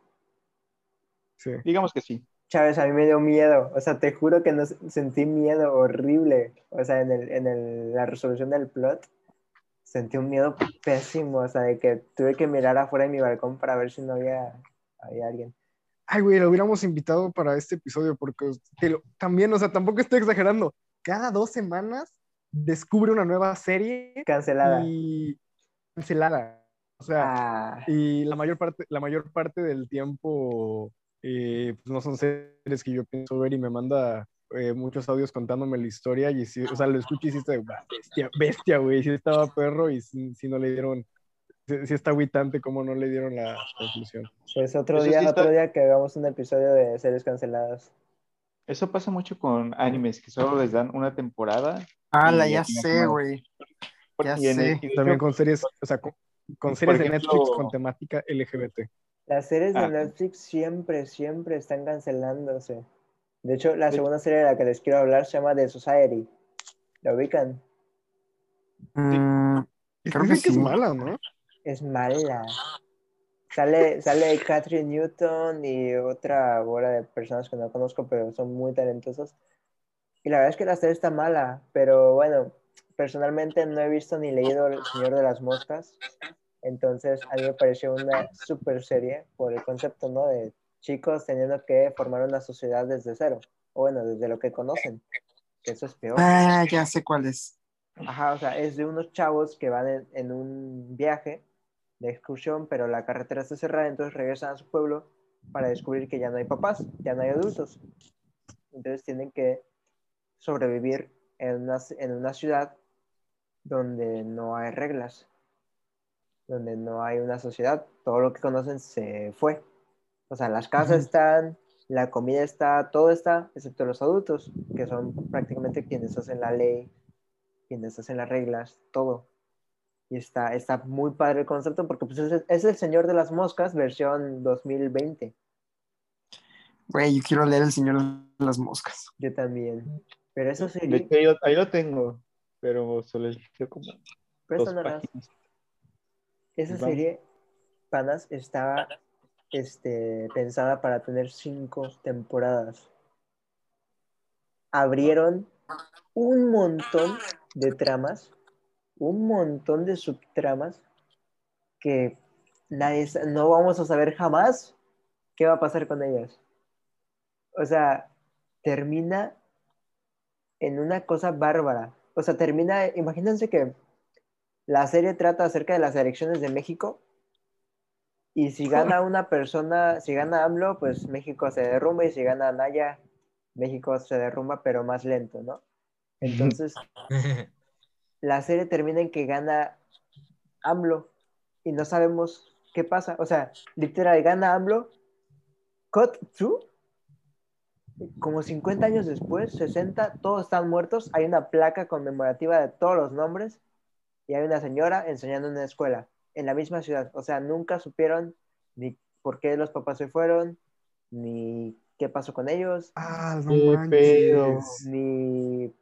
Sí. Digamos que sí. Chávez, a mí me dio miedo. O sea, te juro que no, sentí miedo horrible. O sea, en, el, en el, la resolución del plot, sentí un miedo pésimo. O sea, de que tuve que mirar afuera de mi balcón para ver si no había, había alguien. Ay, güey, lo hubiéramos invitado para este episodio porque te lo- también, o sea, tampoco estoy exagerando. Cada dos semanas descubre una nueva serie Cancelada. y cancelada. O sea, Ah, y la mayor parte, la mayor parte del tiempo eh, pues no son series que yo pienso ver y me manda eh, muchos audios contándome la historia y sí, o sea, lo escucho y sí está de, "Bah, bestia, bestia, güey, sí estaba perro y sí no le dieron, sí, sí está aguitante como no le dieron la conclusión. pues otro Eso día, sí está- otro día que hagamos un episodio de series canceladas. Eso pasa mucho con animes que solo les dan una temporada. Ala, Y ya sé, güey. Ya sé. También con series, o sea, con, series de Netflix con temática LGBT. Las series de Ah. Netflix siempre, siempre están cancelándose. De hecho, la segunda serie de la que les quiero hablar se llama The Society. ¿La ubican? Mm, creo que es mala, ¿no? Es mala. Sale, sale Catherine Newton y otra bola de personas que no conozco, pero son muy talentosas. Y la verdad es que la serie está mala, pero bueno, personalmente no he visto ni leído El Señor de las Moscas. Entonces, a mí me pareció una super serie por el concepto, ¿no? De chicos teniendo que formar una sociedad desde cero. O bueno, desde lo que conocen. Que eso es peor. Ah, ya sé cuál es. Ajá, o sea, es de unos chavos que van en, en un viaje de excursión, pero la carretera está cerrada, entonces regresan a su pueblo para descubrir que ya no hay papás, ya no hay adultos. Entonces tienen que sobrevivir en una, en una ciudad donde no hay reglas, donde no hay una sociedad, todo lo que conocen se fue. O sea, las casas están, la comida está, todo está, excepto los adultos, que son prácticamente quienes hacen la ley, quienes hacen las reglas, todo. Y está, está muy padre el concepto porque pues, es, es el Señor de las Moscas versión 2020. Güey, yo quiero leer El Señor de las Moscas. Yo también. Pero eso de sería... hecho, ahí, lo, ahí lo tengo, pero solo he leído como dos Préstamelas. páginas. Esa Vamos. serie, panas, estaba este, pensada para tener cinco temporadas. Abrieron un montón de tramas, un montón de subtramas que nadie, no vamos a saber jamás qué va a pasar con ellos. O sea, termina en una cosa bárbara. O sea, termina, imagínense que la serie trata acerca de las elecciones de México y si gana una persona, si gana AMLO, pues México se derrumba y si gana Anaya, México se derrumba, pero más lento, ¿no? Entonces, la serie termina en que gana AMLO y no sabemos qué pasa. O sea, literal, gana AMLO, cut through, como 50 años después, 60, todos están muertos, hay una placa conmemorativa de todos los nombres y hay una señora enseñando en una escuela, en la misma ciudad. O sea, nunca supieron ni por qué los papás se fueron, ni qué pasó con ellos, Ah, no manches. pedo. ni,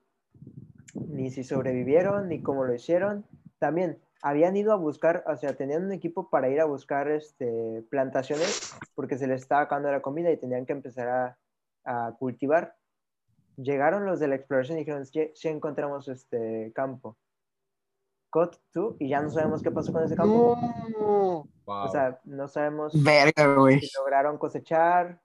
ni si sobrevivieron, ni cómo lo hicieron. También habían ido a buscar, o sea, tenían un equipo para ir a buscar este, plantaciones porque se les estaba acabando la comida y tenían que empezar a, a cultivar. Llegaron los de la exploración y dijeron, sí, sí encontramos este campo. Cut to, y ya no sabemos qué pasó con ese campo. No. Wow. O sea, no sabemos Verga, si lograron cosechar.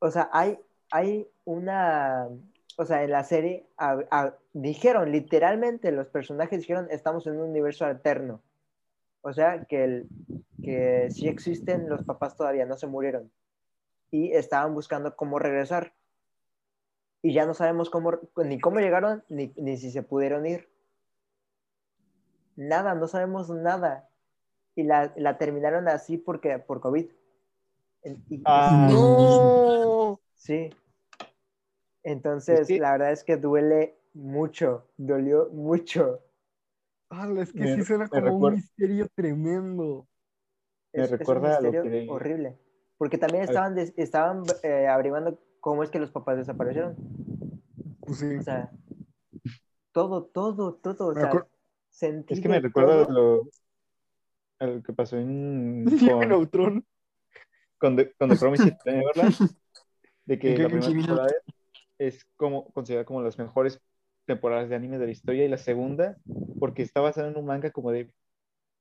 O sea, hay, hay una, o sea, en la serie a- a- dijeron, literalmente los personajes dijeron, estamos en un universo alterno. O sea, que, el, que sí existen los papás todavía, no se murieron. Y estaban buscando cómo regresar. Y ya no sabemos cómo, ni cómo llegaron, ni, ni si se pudieron ir. Nada, no sabemos nada. Y la, la terminaron así porque, por COVID. Y- Ah. No. Sí. Entonces, la verdad es que duele mucho, dolió mucho. Ah, es que Me- sí suena como un misterio tremendo. Me Es, es un recuerda a lo misterio que- horrible. Porque también estaban, des- estaban eh, averiguando cómo es que los papás desaparecieron. Pues sí. O sea, todo, todo, todo. O sea, sentí Es que me de recuerda a lo, a lo que pasó en, con, Neutron. con The, con The Promised Neverland, de que ¿En qué la primera temporada es como considerada como las mejores temporadas de anime de la historia y la segunda porque está basada en un manga como de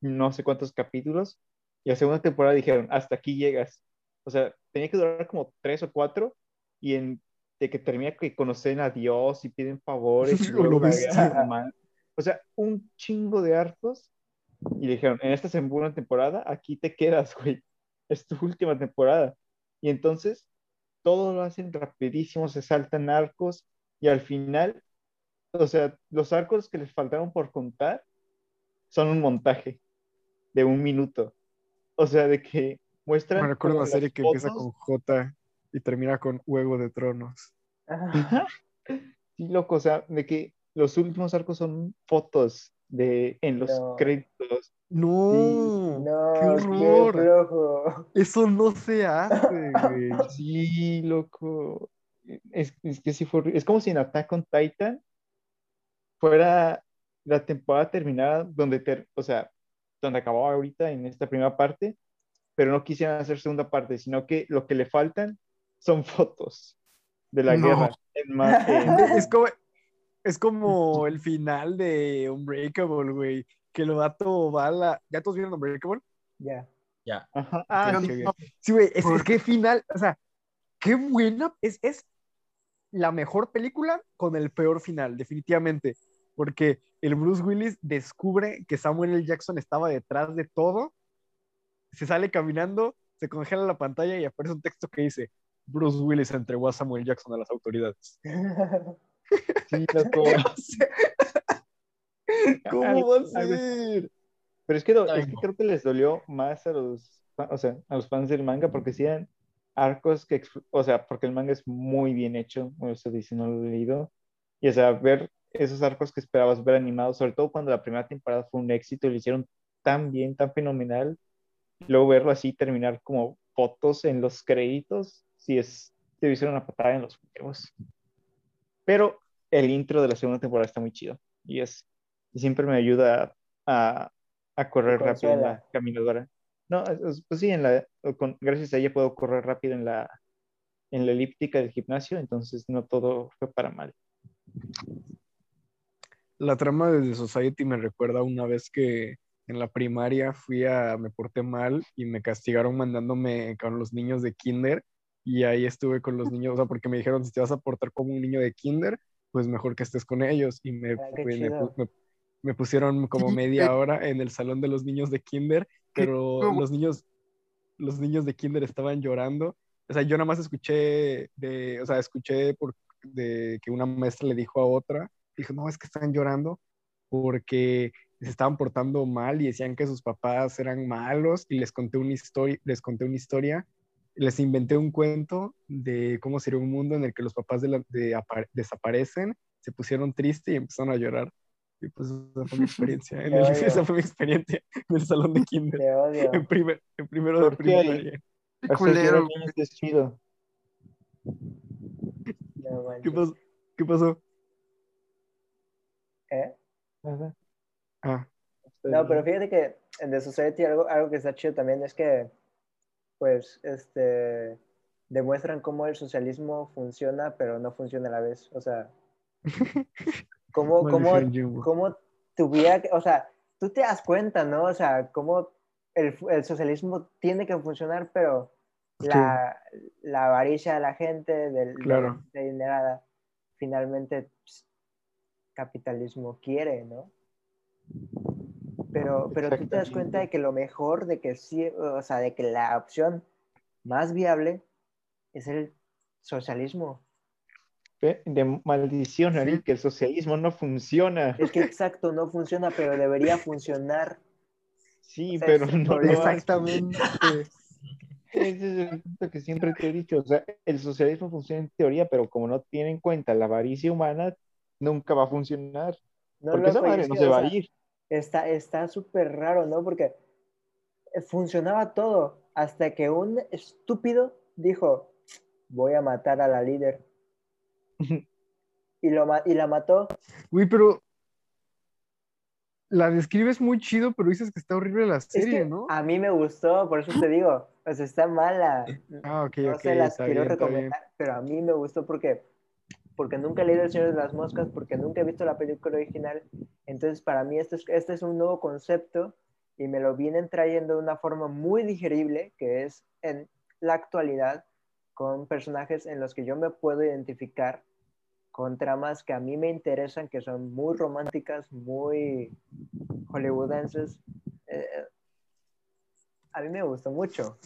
no sé cuántos capítulos y la segunda temporada dijeron hasta aquí llegas o sea tenía que durar como tres o cuatro y en de que termina que conocen a Dios y piden favores y O lo sea un chingo de arcos y dijeron en esta segunda temporada aquí te quedas güey. Es tu última temporada y entonces todo lo hacen rapidísimo, se saltan arcos y al final, o sea, los arcos que les faltaron por contar son un montaje de un minuto. O sea, de que muestran... Me recuerdo una serie que empieza con J y termina con Huevo de Tronos. Ajá. Ajá. Sí, loco, o sea, de que los últimos arcos son fotos de en los No. créditos. No, No, qué qué horror. flojo. Eso no se hace, güey. Sí, loco. Es, es que sí fue. Es como si en Attack on Titan fuera la temporada terminada donde, ter- o sea, donde acababa ahorita en esta primera parte, pero no quisieran hacer segunda parte, sino que lo que le faltan son fotos de la No. guerra. En ma- en- Es como, es como el final de Unbreakable, güey. Que el vato va a la. ¿Ya todos vieron Unbreakable? Ya. Ya. Ajá. Ah, sí, ok. Sí, güey, es, es que final, o sea, qué buena, es, es la mejor película con el peor final, definitivamente, porque el Bruce Willis descubre que Samuel L. Jackson estaba detrás de todo, se sale caminando, se congela la pantalla y aparece un texto que dice, Bruce Willis entregó a Samuel Jackson a las autoridades. sí, loco. ¿Cómo va a ser? Pero es que, Ay, es que no. creo que les dolió más a los, o sea, a los fans del manga porque sí eran arcos que, o sea, porque el manga es muy bien hecho, o eso dice, no lo he leído, y o sea, ver esos arcos que esperabas ver animados, sobre todo cuando la primera temporada fue un éxito y lo hicieron tan bien, tan fenomenal, luego verlo así terminar como fotos en los créditos, sí es, te hicieron una patada en los huevos. Pero el intro de la segunda temporada está muy chido, y es, y siempre me ayuda a, a correr rápido en la caminadora. No, es- es- pues sí, en la, con- gracias a ella puedo correr rápido en la, en la elíptica del gimnasio, entonces no todo fue para mal. La trama de The Society me recuerda una vez que en la primaria fui a, me porté mal y me castigaron mandándome con los niños de kinder y ahí estuve con los niños, o sea, porque me dijeron, si te vas a portar como un niño de kinder, pues mejor que estés con ellos. Y me, Ah, me me- me pusieron como media hora en el salón de los niños de kinder, pero ¿Cómo? los niños, los niños de kinder estaban llorando. O sea, yo nada más escuché de, o sea, escuché por, de que una maestra le dijo a otra, dijo, no, es que están llorando porque se estaban portando mal y decían que sus papás eran malos y les conté una historia, les conté una historia, les inventé un cuento de cómo sería un mundo en el que los papás de la- de apa- desaparecen, se pusieron tristes y empezaron a llorar. Y pues esa fue mi experiencia, en el- esa fue mi experiencia en el salón de kinder, Te odio. en, primer, en primero de primaria. Qué Hasta que era culero. es chido. No. ¿Qué pasó? ¿Qué pasó? ¿Eh? Nada. Ah, No, pero fíjate que en The Society algo, algo que está chido también es que, pues, este, demuestran cómo el socialismo funciona, pero no funciona a la vez. O sea, cómo, cómo, cómo tuviera que, o sea, tú te das cuenta, ¿no? O sea, cómo el, el socialismo tiene que funcionar, pero la, la avaricia de la gente, del, Claro. de la dinerada, finalmente pues, capitalismo quiere, ¿no? Pero, pero tú te das cuenta de que lo mejor, de que sí, o sea, de que la opción más viable es el socialismo. De maldición, Ari, que el socialismo no funciona. Es que exacto, no funciona, pero debería funcionar. Sí, o sea, pero no. Exactamente. Ese es el punto que siempre te he dicho. O sea, el socialismo funciona en teoría, pero como no tiene en cuenta la avaricia humana, nunca va a funcionar. No, Porque esa madre no se va a ir. Está está súper raro, ¿no? Porque eh, funcionaba todo hasta que un estúpido dijo, voy a matar a la líder. Y, lo, y la mató. Uy, pero la describes muy chido, pero dices que está horrible la Es serie, que ¿no? a mí me gustó, por eso te digo, pues está mala. Ah, ok, no ok, se las quiero bien. recomendar, pero a mí me gustó porque, porque nunca he leído El Señor de las Moscas, porque nunca he visto la película original. Entonces, para mí, este es, este es un nuevo concepto y me lo vienen trayendo de una forma muy digerible, que es en la actualidad, con personajes en los que yo me puedo identificar, con tramas que a mí me interesan, que son muy románticas, muy hollywoodenses. Eh, a mí me gustó mucho.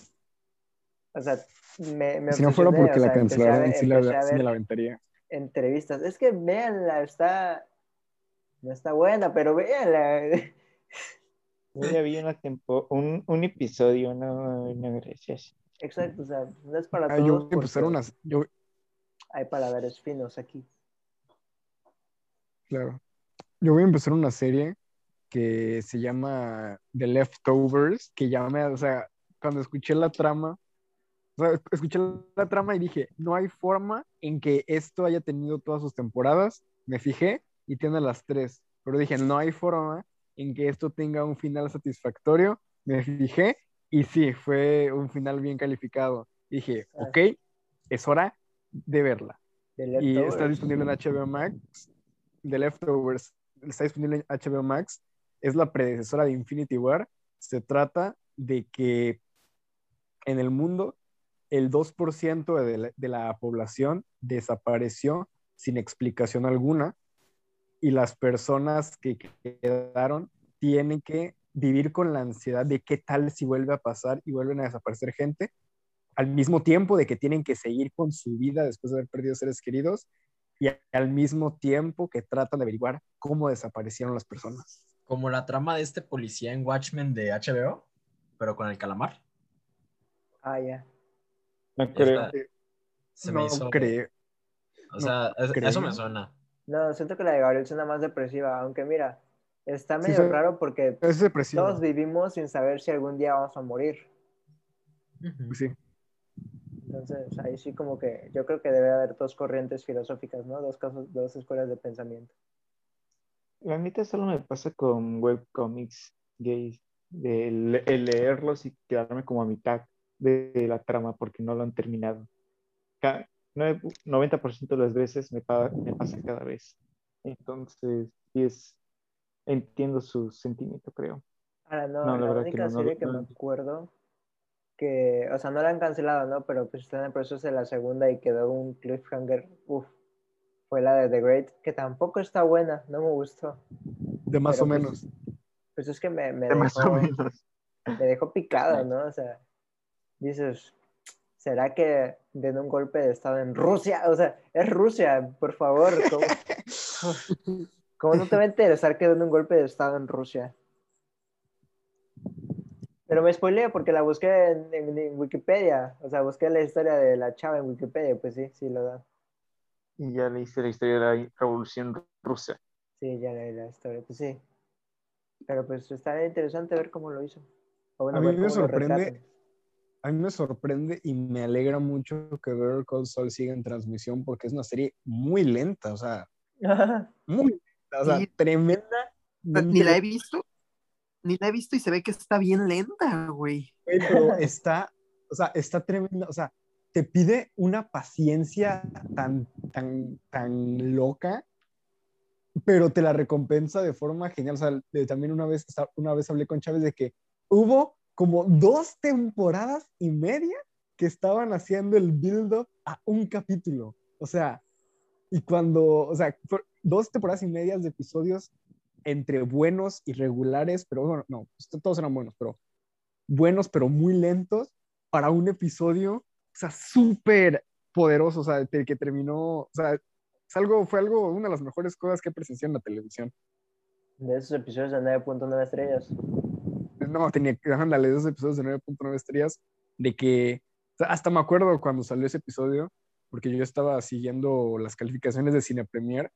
O sea, me, me Si no fuera porque o la sea, cancelaron, sí, me la aventaría. entrevistas. Es que véanla, está. No está buena, pero véanla. Yo ya vi una tempo- un, un episodio, no, no, gracias. Exacto, o sea, no es para Ah, todos. yo voy a empezar porque unas, yo, Hay paladares finos aquí. claro. Yo voy a empezar una serie que se llama The Leftovers, que ya me, o sea, cuando escuché la trama, o sea, escuché la trama y dije, no hay forma en que esto haya tenido todas sus temporadas. Me fijé y tiene las tres, pero dije, no hay forma en que esto tenga un final satisfactorio. Me fijé y sí, fue un final bien calificado. Dije, Ah. ok, es hora de verla. The Y está disponible en HBO Max. The Leftovers está disponible en HBO Max. Es la predecesora de Infinity War. Se trata de que en el mundo el 2% de la, de la población desapareció sin explicación alguna y las personas que quedaron tienen que vivir con la ansiedad de qué tal si vuelve a pasar y vuelven a desaparecer gente al mismo tiempo de que tienen que seguir con su vida después de haber perdido seres queridos y al mismo tiempo que tratan de averiguar cómo desaparecieron las personas. Como la trama de este policía en Watchmen de HBO, pero con el calamar. Ah, ya. No creo. Esta- se no me hizo. creo. O sea, es- creo. eso me suena. No, siento que la de Gabriel suena más depresiva, aunque mira, está medio sí. raro porque Es todos vivimos sin saber si algún día vamos a morir. Sí. Entonces, ahí sí como que yo creo que debe haber dos corrientes filosóficas, ¿no? Dos casos, dos escuelas de pensamiento. La neta solo me pasa con webcomics gays, de le- el leerlos y quedarme como a mitad de, de la trama porque no lo han terminado. Ca- nueve- 90% de las veces me, pa- me pasa cada vez. Entonces, sí es, entiendo su sentimiento, creo. Ahora, no, No, la la, verdad que única no, no serie lo- que no me acuerdo que, o sea, no la han cancelado, ¿no? Pero pues está en el proceso de la segunda y quedó un cliffhanger, uff, fue la de The Great, que tampoco está buena, no me gustó. De más Pero, o pues, menos. Pues es que me, me De más o dejó, menos. me dejó picado, ¿no? O sea, dices, ¿será que den un golpe de estado en Rusia? O sea, es Rusia, por favor. ¿Cómo, cómo no te va a interesar que den un golpe de estado en Rusia? Pero me spoileé porque la busqué en, en- en Wikipedia. O sea, busqué la historia de la chava en Wikipedia. Pues sí, sí lo dan. Y ya leíste la historia de la revolución rusa. Sí, ya leí la historia. Pues sí. Pero pues está interesante ver cómo lo hizo. O bueno, A mí me sorprende-. A mí me sorprende y me alegra mucho que Better Call Saul siga en transmisión porque es una serie muy lenta, o sea, muy lenta, o sea, Sí. tremenda. Ni la he visto. Ni la he visto y se ve que está bien lenta, güey. Pero está, o sea, está tremenda, o sea, te pide una paciencia tan, tan, tan loca, pero te la recompensa de forma genial. O sea, de- también una vez, una vez hablé con Chávez de que hubo como dos temporadas y media que estaban haciendo el build-up a un capítulo. O sea, y cuando, o sea, fue- dos temporadas y medias de episodios entre buenos y regulares, pero bueno, no, todos eran buenos, pero buenos, pero muy lentos para un episodio, o sea, súper poderoso, o sea, el que terminó, o sea, es algo, fue algo, una de las mejores cosas que presencié en la televisión. De esos episodios de 9.9 estrellas. No, tenía que, ándale, esos episodios de 9.9 estrellas, de que, hasta me acuerdo cuando salió ese episodio, porque yo estaba siguiendo las calificaciones de Cine Premier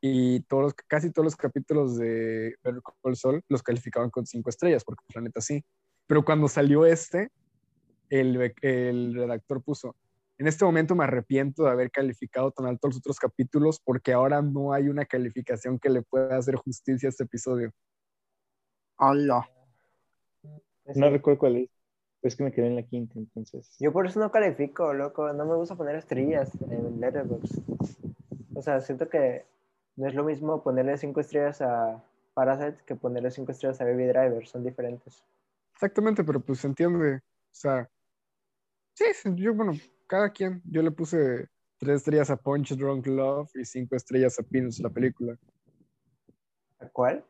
y todos los- casi todos los capítulos de Better Call Saul los calificaban con cinco estrellas, porque la neta sí. Pero cuando salió este, el, el redactor puso, en este momento me arrepiento de haber calificado tan alto los otros capítulos porque ahora no hay una calificación que le pueda hacer justicia a este episodio. Hola. Pues No sí. recuerdo cuál es. Pero es que me quedé en la quinta, entonces. Yo por eso no califico, loco. No me gusta poner estrellas en Letterboxd. O sea, siento que no es lo mismo ponerle cinco estrellas a Parasite que ponerle cinco estrellas a Baby Driver. Son diferentes. Exactamente, pero pues se entiende. O sea, sí, yo, bueno, cada quien. Yo le puse tres estrellas a Punch Drunk Love y cinco estrellas a Peanuts, la película. ¿A cuál?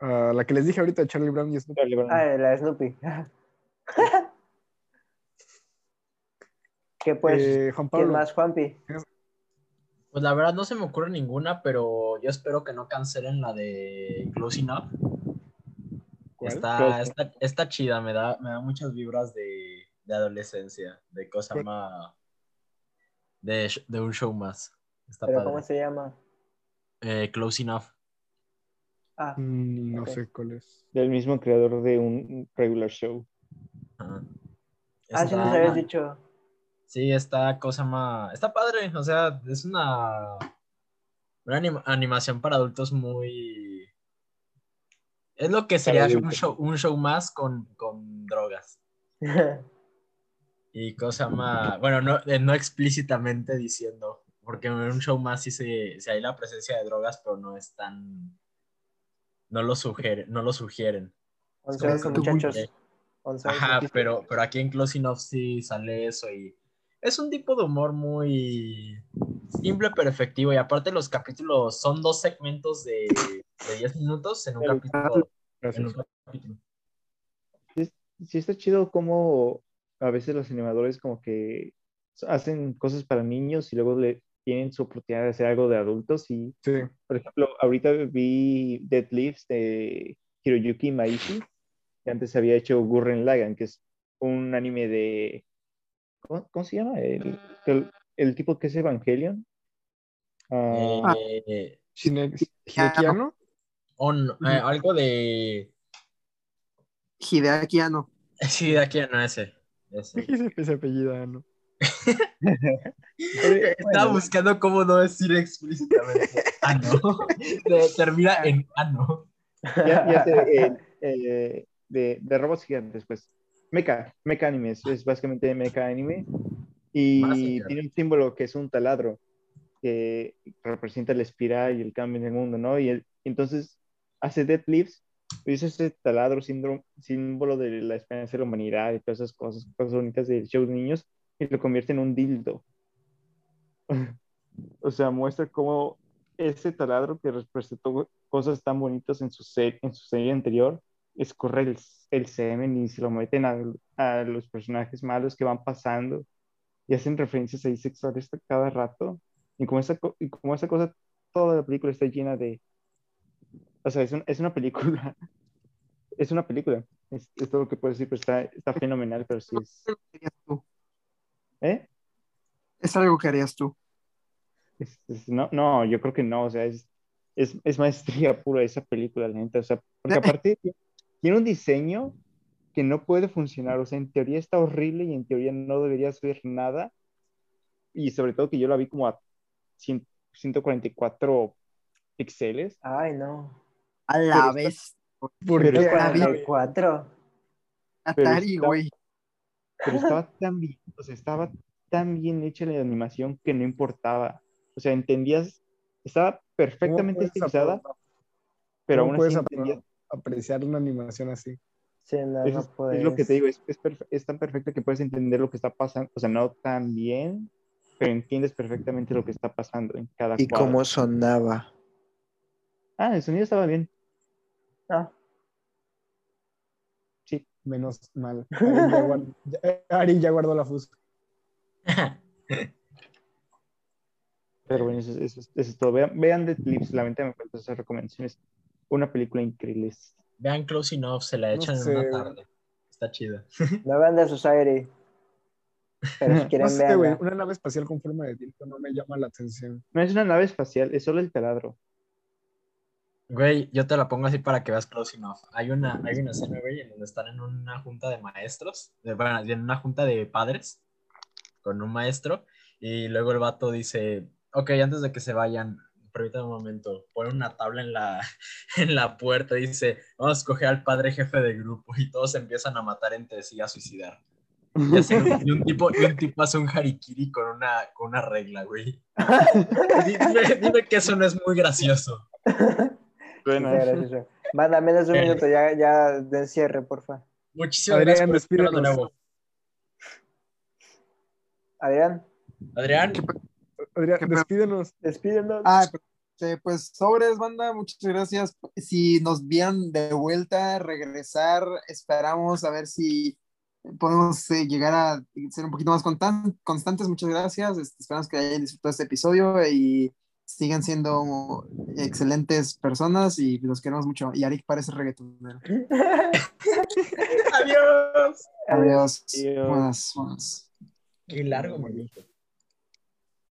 La que les dije ahorita de Charlie Brown y Snoopy. Charlie Brown. Ah, la de Snoopy. ¿Qué pues? Eh, Juan ¿Quién más, Juanpi? Pues la verdad no se me ocurre ninguna, pero yo espero que no cancelen la de Close Enough. Está, Close. está, está chida, me da, me da muchas vibras de, de adolescencia, de cosa ¿Cuál? más. De, de un show más. Está ¿Pero padre. cómo se llama? Eh, Close Enough. Ah, Mm, no sé cuál es. Del mismo creador de un regular show. Ajá. ah sí nos habías dicho. Sí, está cosa más. Está padre, o sea, es una. Una anim- animación para adultos muy. Es lo que sería un show, un show más con, con drogas. Y cosa más. Bueno, no, eh, no explícitamente diciendo, porque en un show más sí, se, sí hay la presencia de drogas, pero no es tan. No lo, sugiere, no lo sugieren. 11 11 tú, muchachos. eh, 11 Ajá, pero, pero aquí en Close Enough sí sale eso y es un tipo de humor muy simple pero efectivo y aparte los capítulos son dos segmentos de, de 10 minutos en un capítulo. En un capítulo. Sí está chido como a veces los animadores como que hacen cosas para niños y luego le tienen su oportunidad de hacer algo de adultos y Sí. por ejemplo ahorita vi Dead Leaves de Hiroyuki Maishi que antes había hecho Gurren Lagann que es un anime de ¿cómo, cómo se llama? El, el, el tipo que es Evangelion Ah, Eh, Shine- Hidekiano. on- eh, algo de... Hideaki Anno. Sí, de aquí no ese. ese. Ese, ese apellido, ah, ¿no? Estaba buscando cómo no decir explícitamente. Ah, no. De- Termina en ah, no. ya, ya sé, eh, eh, de, de robots gigantes, pues. Mecha, Mecha Anime, es, es básicamente Mecha Anime. Y tiene un símbolo que es un taladro, que representa la espiral y el cambio en el mundo, ¿no? Y el- entonces hace Dead Leaves Dice ese taladro síndrome, símbolo de la esperanza de la humanidad y todas esas cosas, cosas bonitas del show de niños, y lo convierte en un dildo. o sea, muestra cómo ese taladro que representó cosas tan bonitas en su, se- en su serie anterior, escorre el, el semen y se lo meten a, a los personajes malos que van pasando y hacen referencias ahí sexuales cada rato. Y como esa, y como esa cosa, toda la película está llena de... O sea, es, un- es una película. Es una película. Es, es todo lo que puedo decir, pero está, está fenomenal, pero sí es... ¿Eh? Es algo que harías tú. Es- es- no, no, yo creo que no, o sea, es, es, es maestría pura esa película, la neta, o sea, porque aparte tiene un diseño que no puede funcionar, o sea, en teoría está horrible y en teoría no deberías ver nada, y sobre todo que yo la vi como a 100 144 píxeles, Ay, no. A la Pero vez. ¿Por qué? es para- Ari? 44. Atari, güey. pero estaba tan bien, o sea, estaba tan bien hecha la animación que no importaba, o sea, entendías, estaba ¿Cómo perfectamente estilizada, pero aún así entendías apreciar una animación así? Sí, no, Es, no es- puedes. es lo que te digo, es, es, tan perfecto que puedes entender lo que está pasando, o sea, no tan bien, pero entiendes perfectamente lo que está pasando en cada ¿Y cuadro. cómo sonaba? Ah, el sonido estaba bien. Ah, Menos mal. Ari ya, Ari guardó la fusca. Pero bueno, eso, eso- eso es todo. Vean, vean The Clips, la venta me falta esas recomendaciones. Una película increíble. Vean Close Enough, se la No echan sé, en una tarde. Está chida. no vean The Society. Pero si No quieren sé, verla. Una nave espacial con forma de dildo no me llama la atención. No es una nave espacial, es solo el taladro. Güey, yo te la pongo así para que veas Close Enough. Hay una, hay una escena, güey, en donde están en una junta de maestros, de, bueno, en una junta de padres con un maestro, y luego el vato dice, ok, antes de que se vayan, permítame un momento, pone una tabla en la, en la puerta y dice, vamos a escoger al padre jefe del grupo, y todos se empiezan a matar entre sí, a suicidar. Y, un- y un, tipo, y un tipo hace un harikiri con una, con una regla, güey. Dime, dime que eso no es muy gracioso. Bueno, Sí, gracioso. Manda menos de un minuto, ya, ya de cierre, porfa. Muchísimas Adrián, gracias por de nuevo. Adrián, Adrián, Adrián, despídenos. despídenos. Ah, eh, pues sobres, banda, muchas gracias. Si nos vieran de vuelta, regresar, esperamos a ver si podemos eh, llegar a ser un poquito más constan- constantes. Muchas gracias. Este, esperamos que hayan disfrutado este episodio y sigan siendo excelentes personas y los queremos mucho. Y Arik parece reggaetonero. adiós. Adiós. Adiós. Buenas, buenas. Qué largo, manito.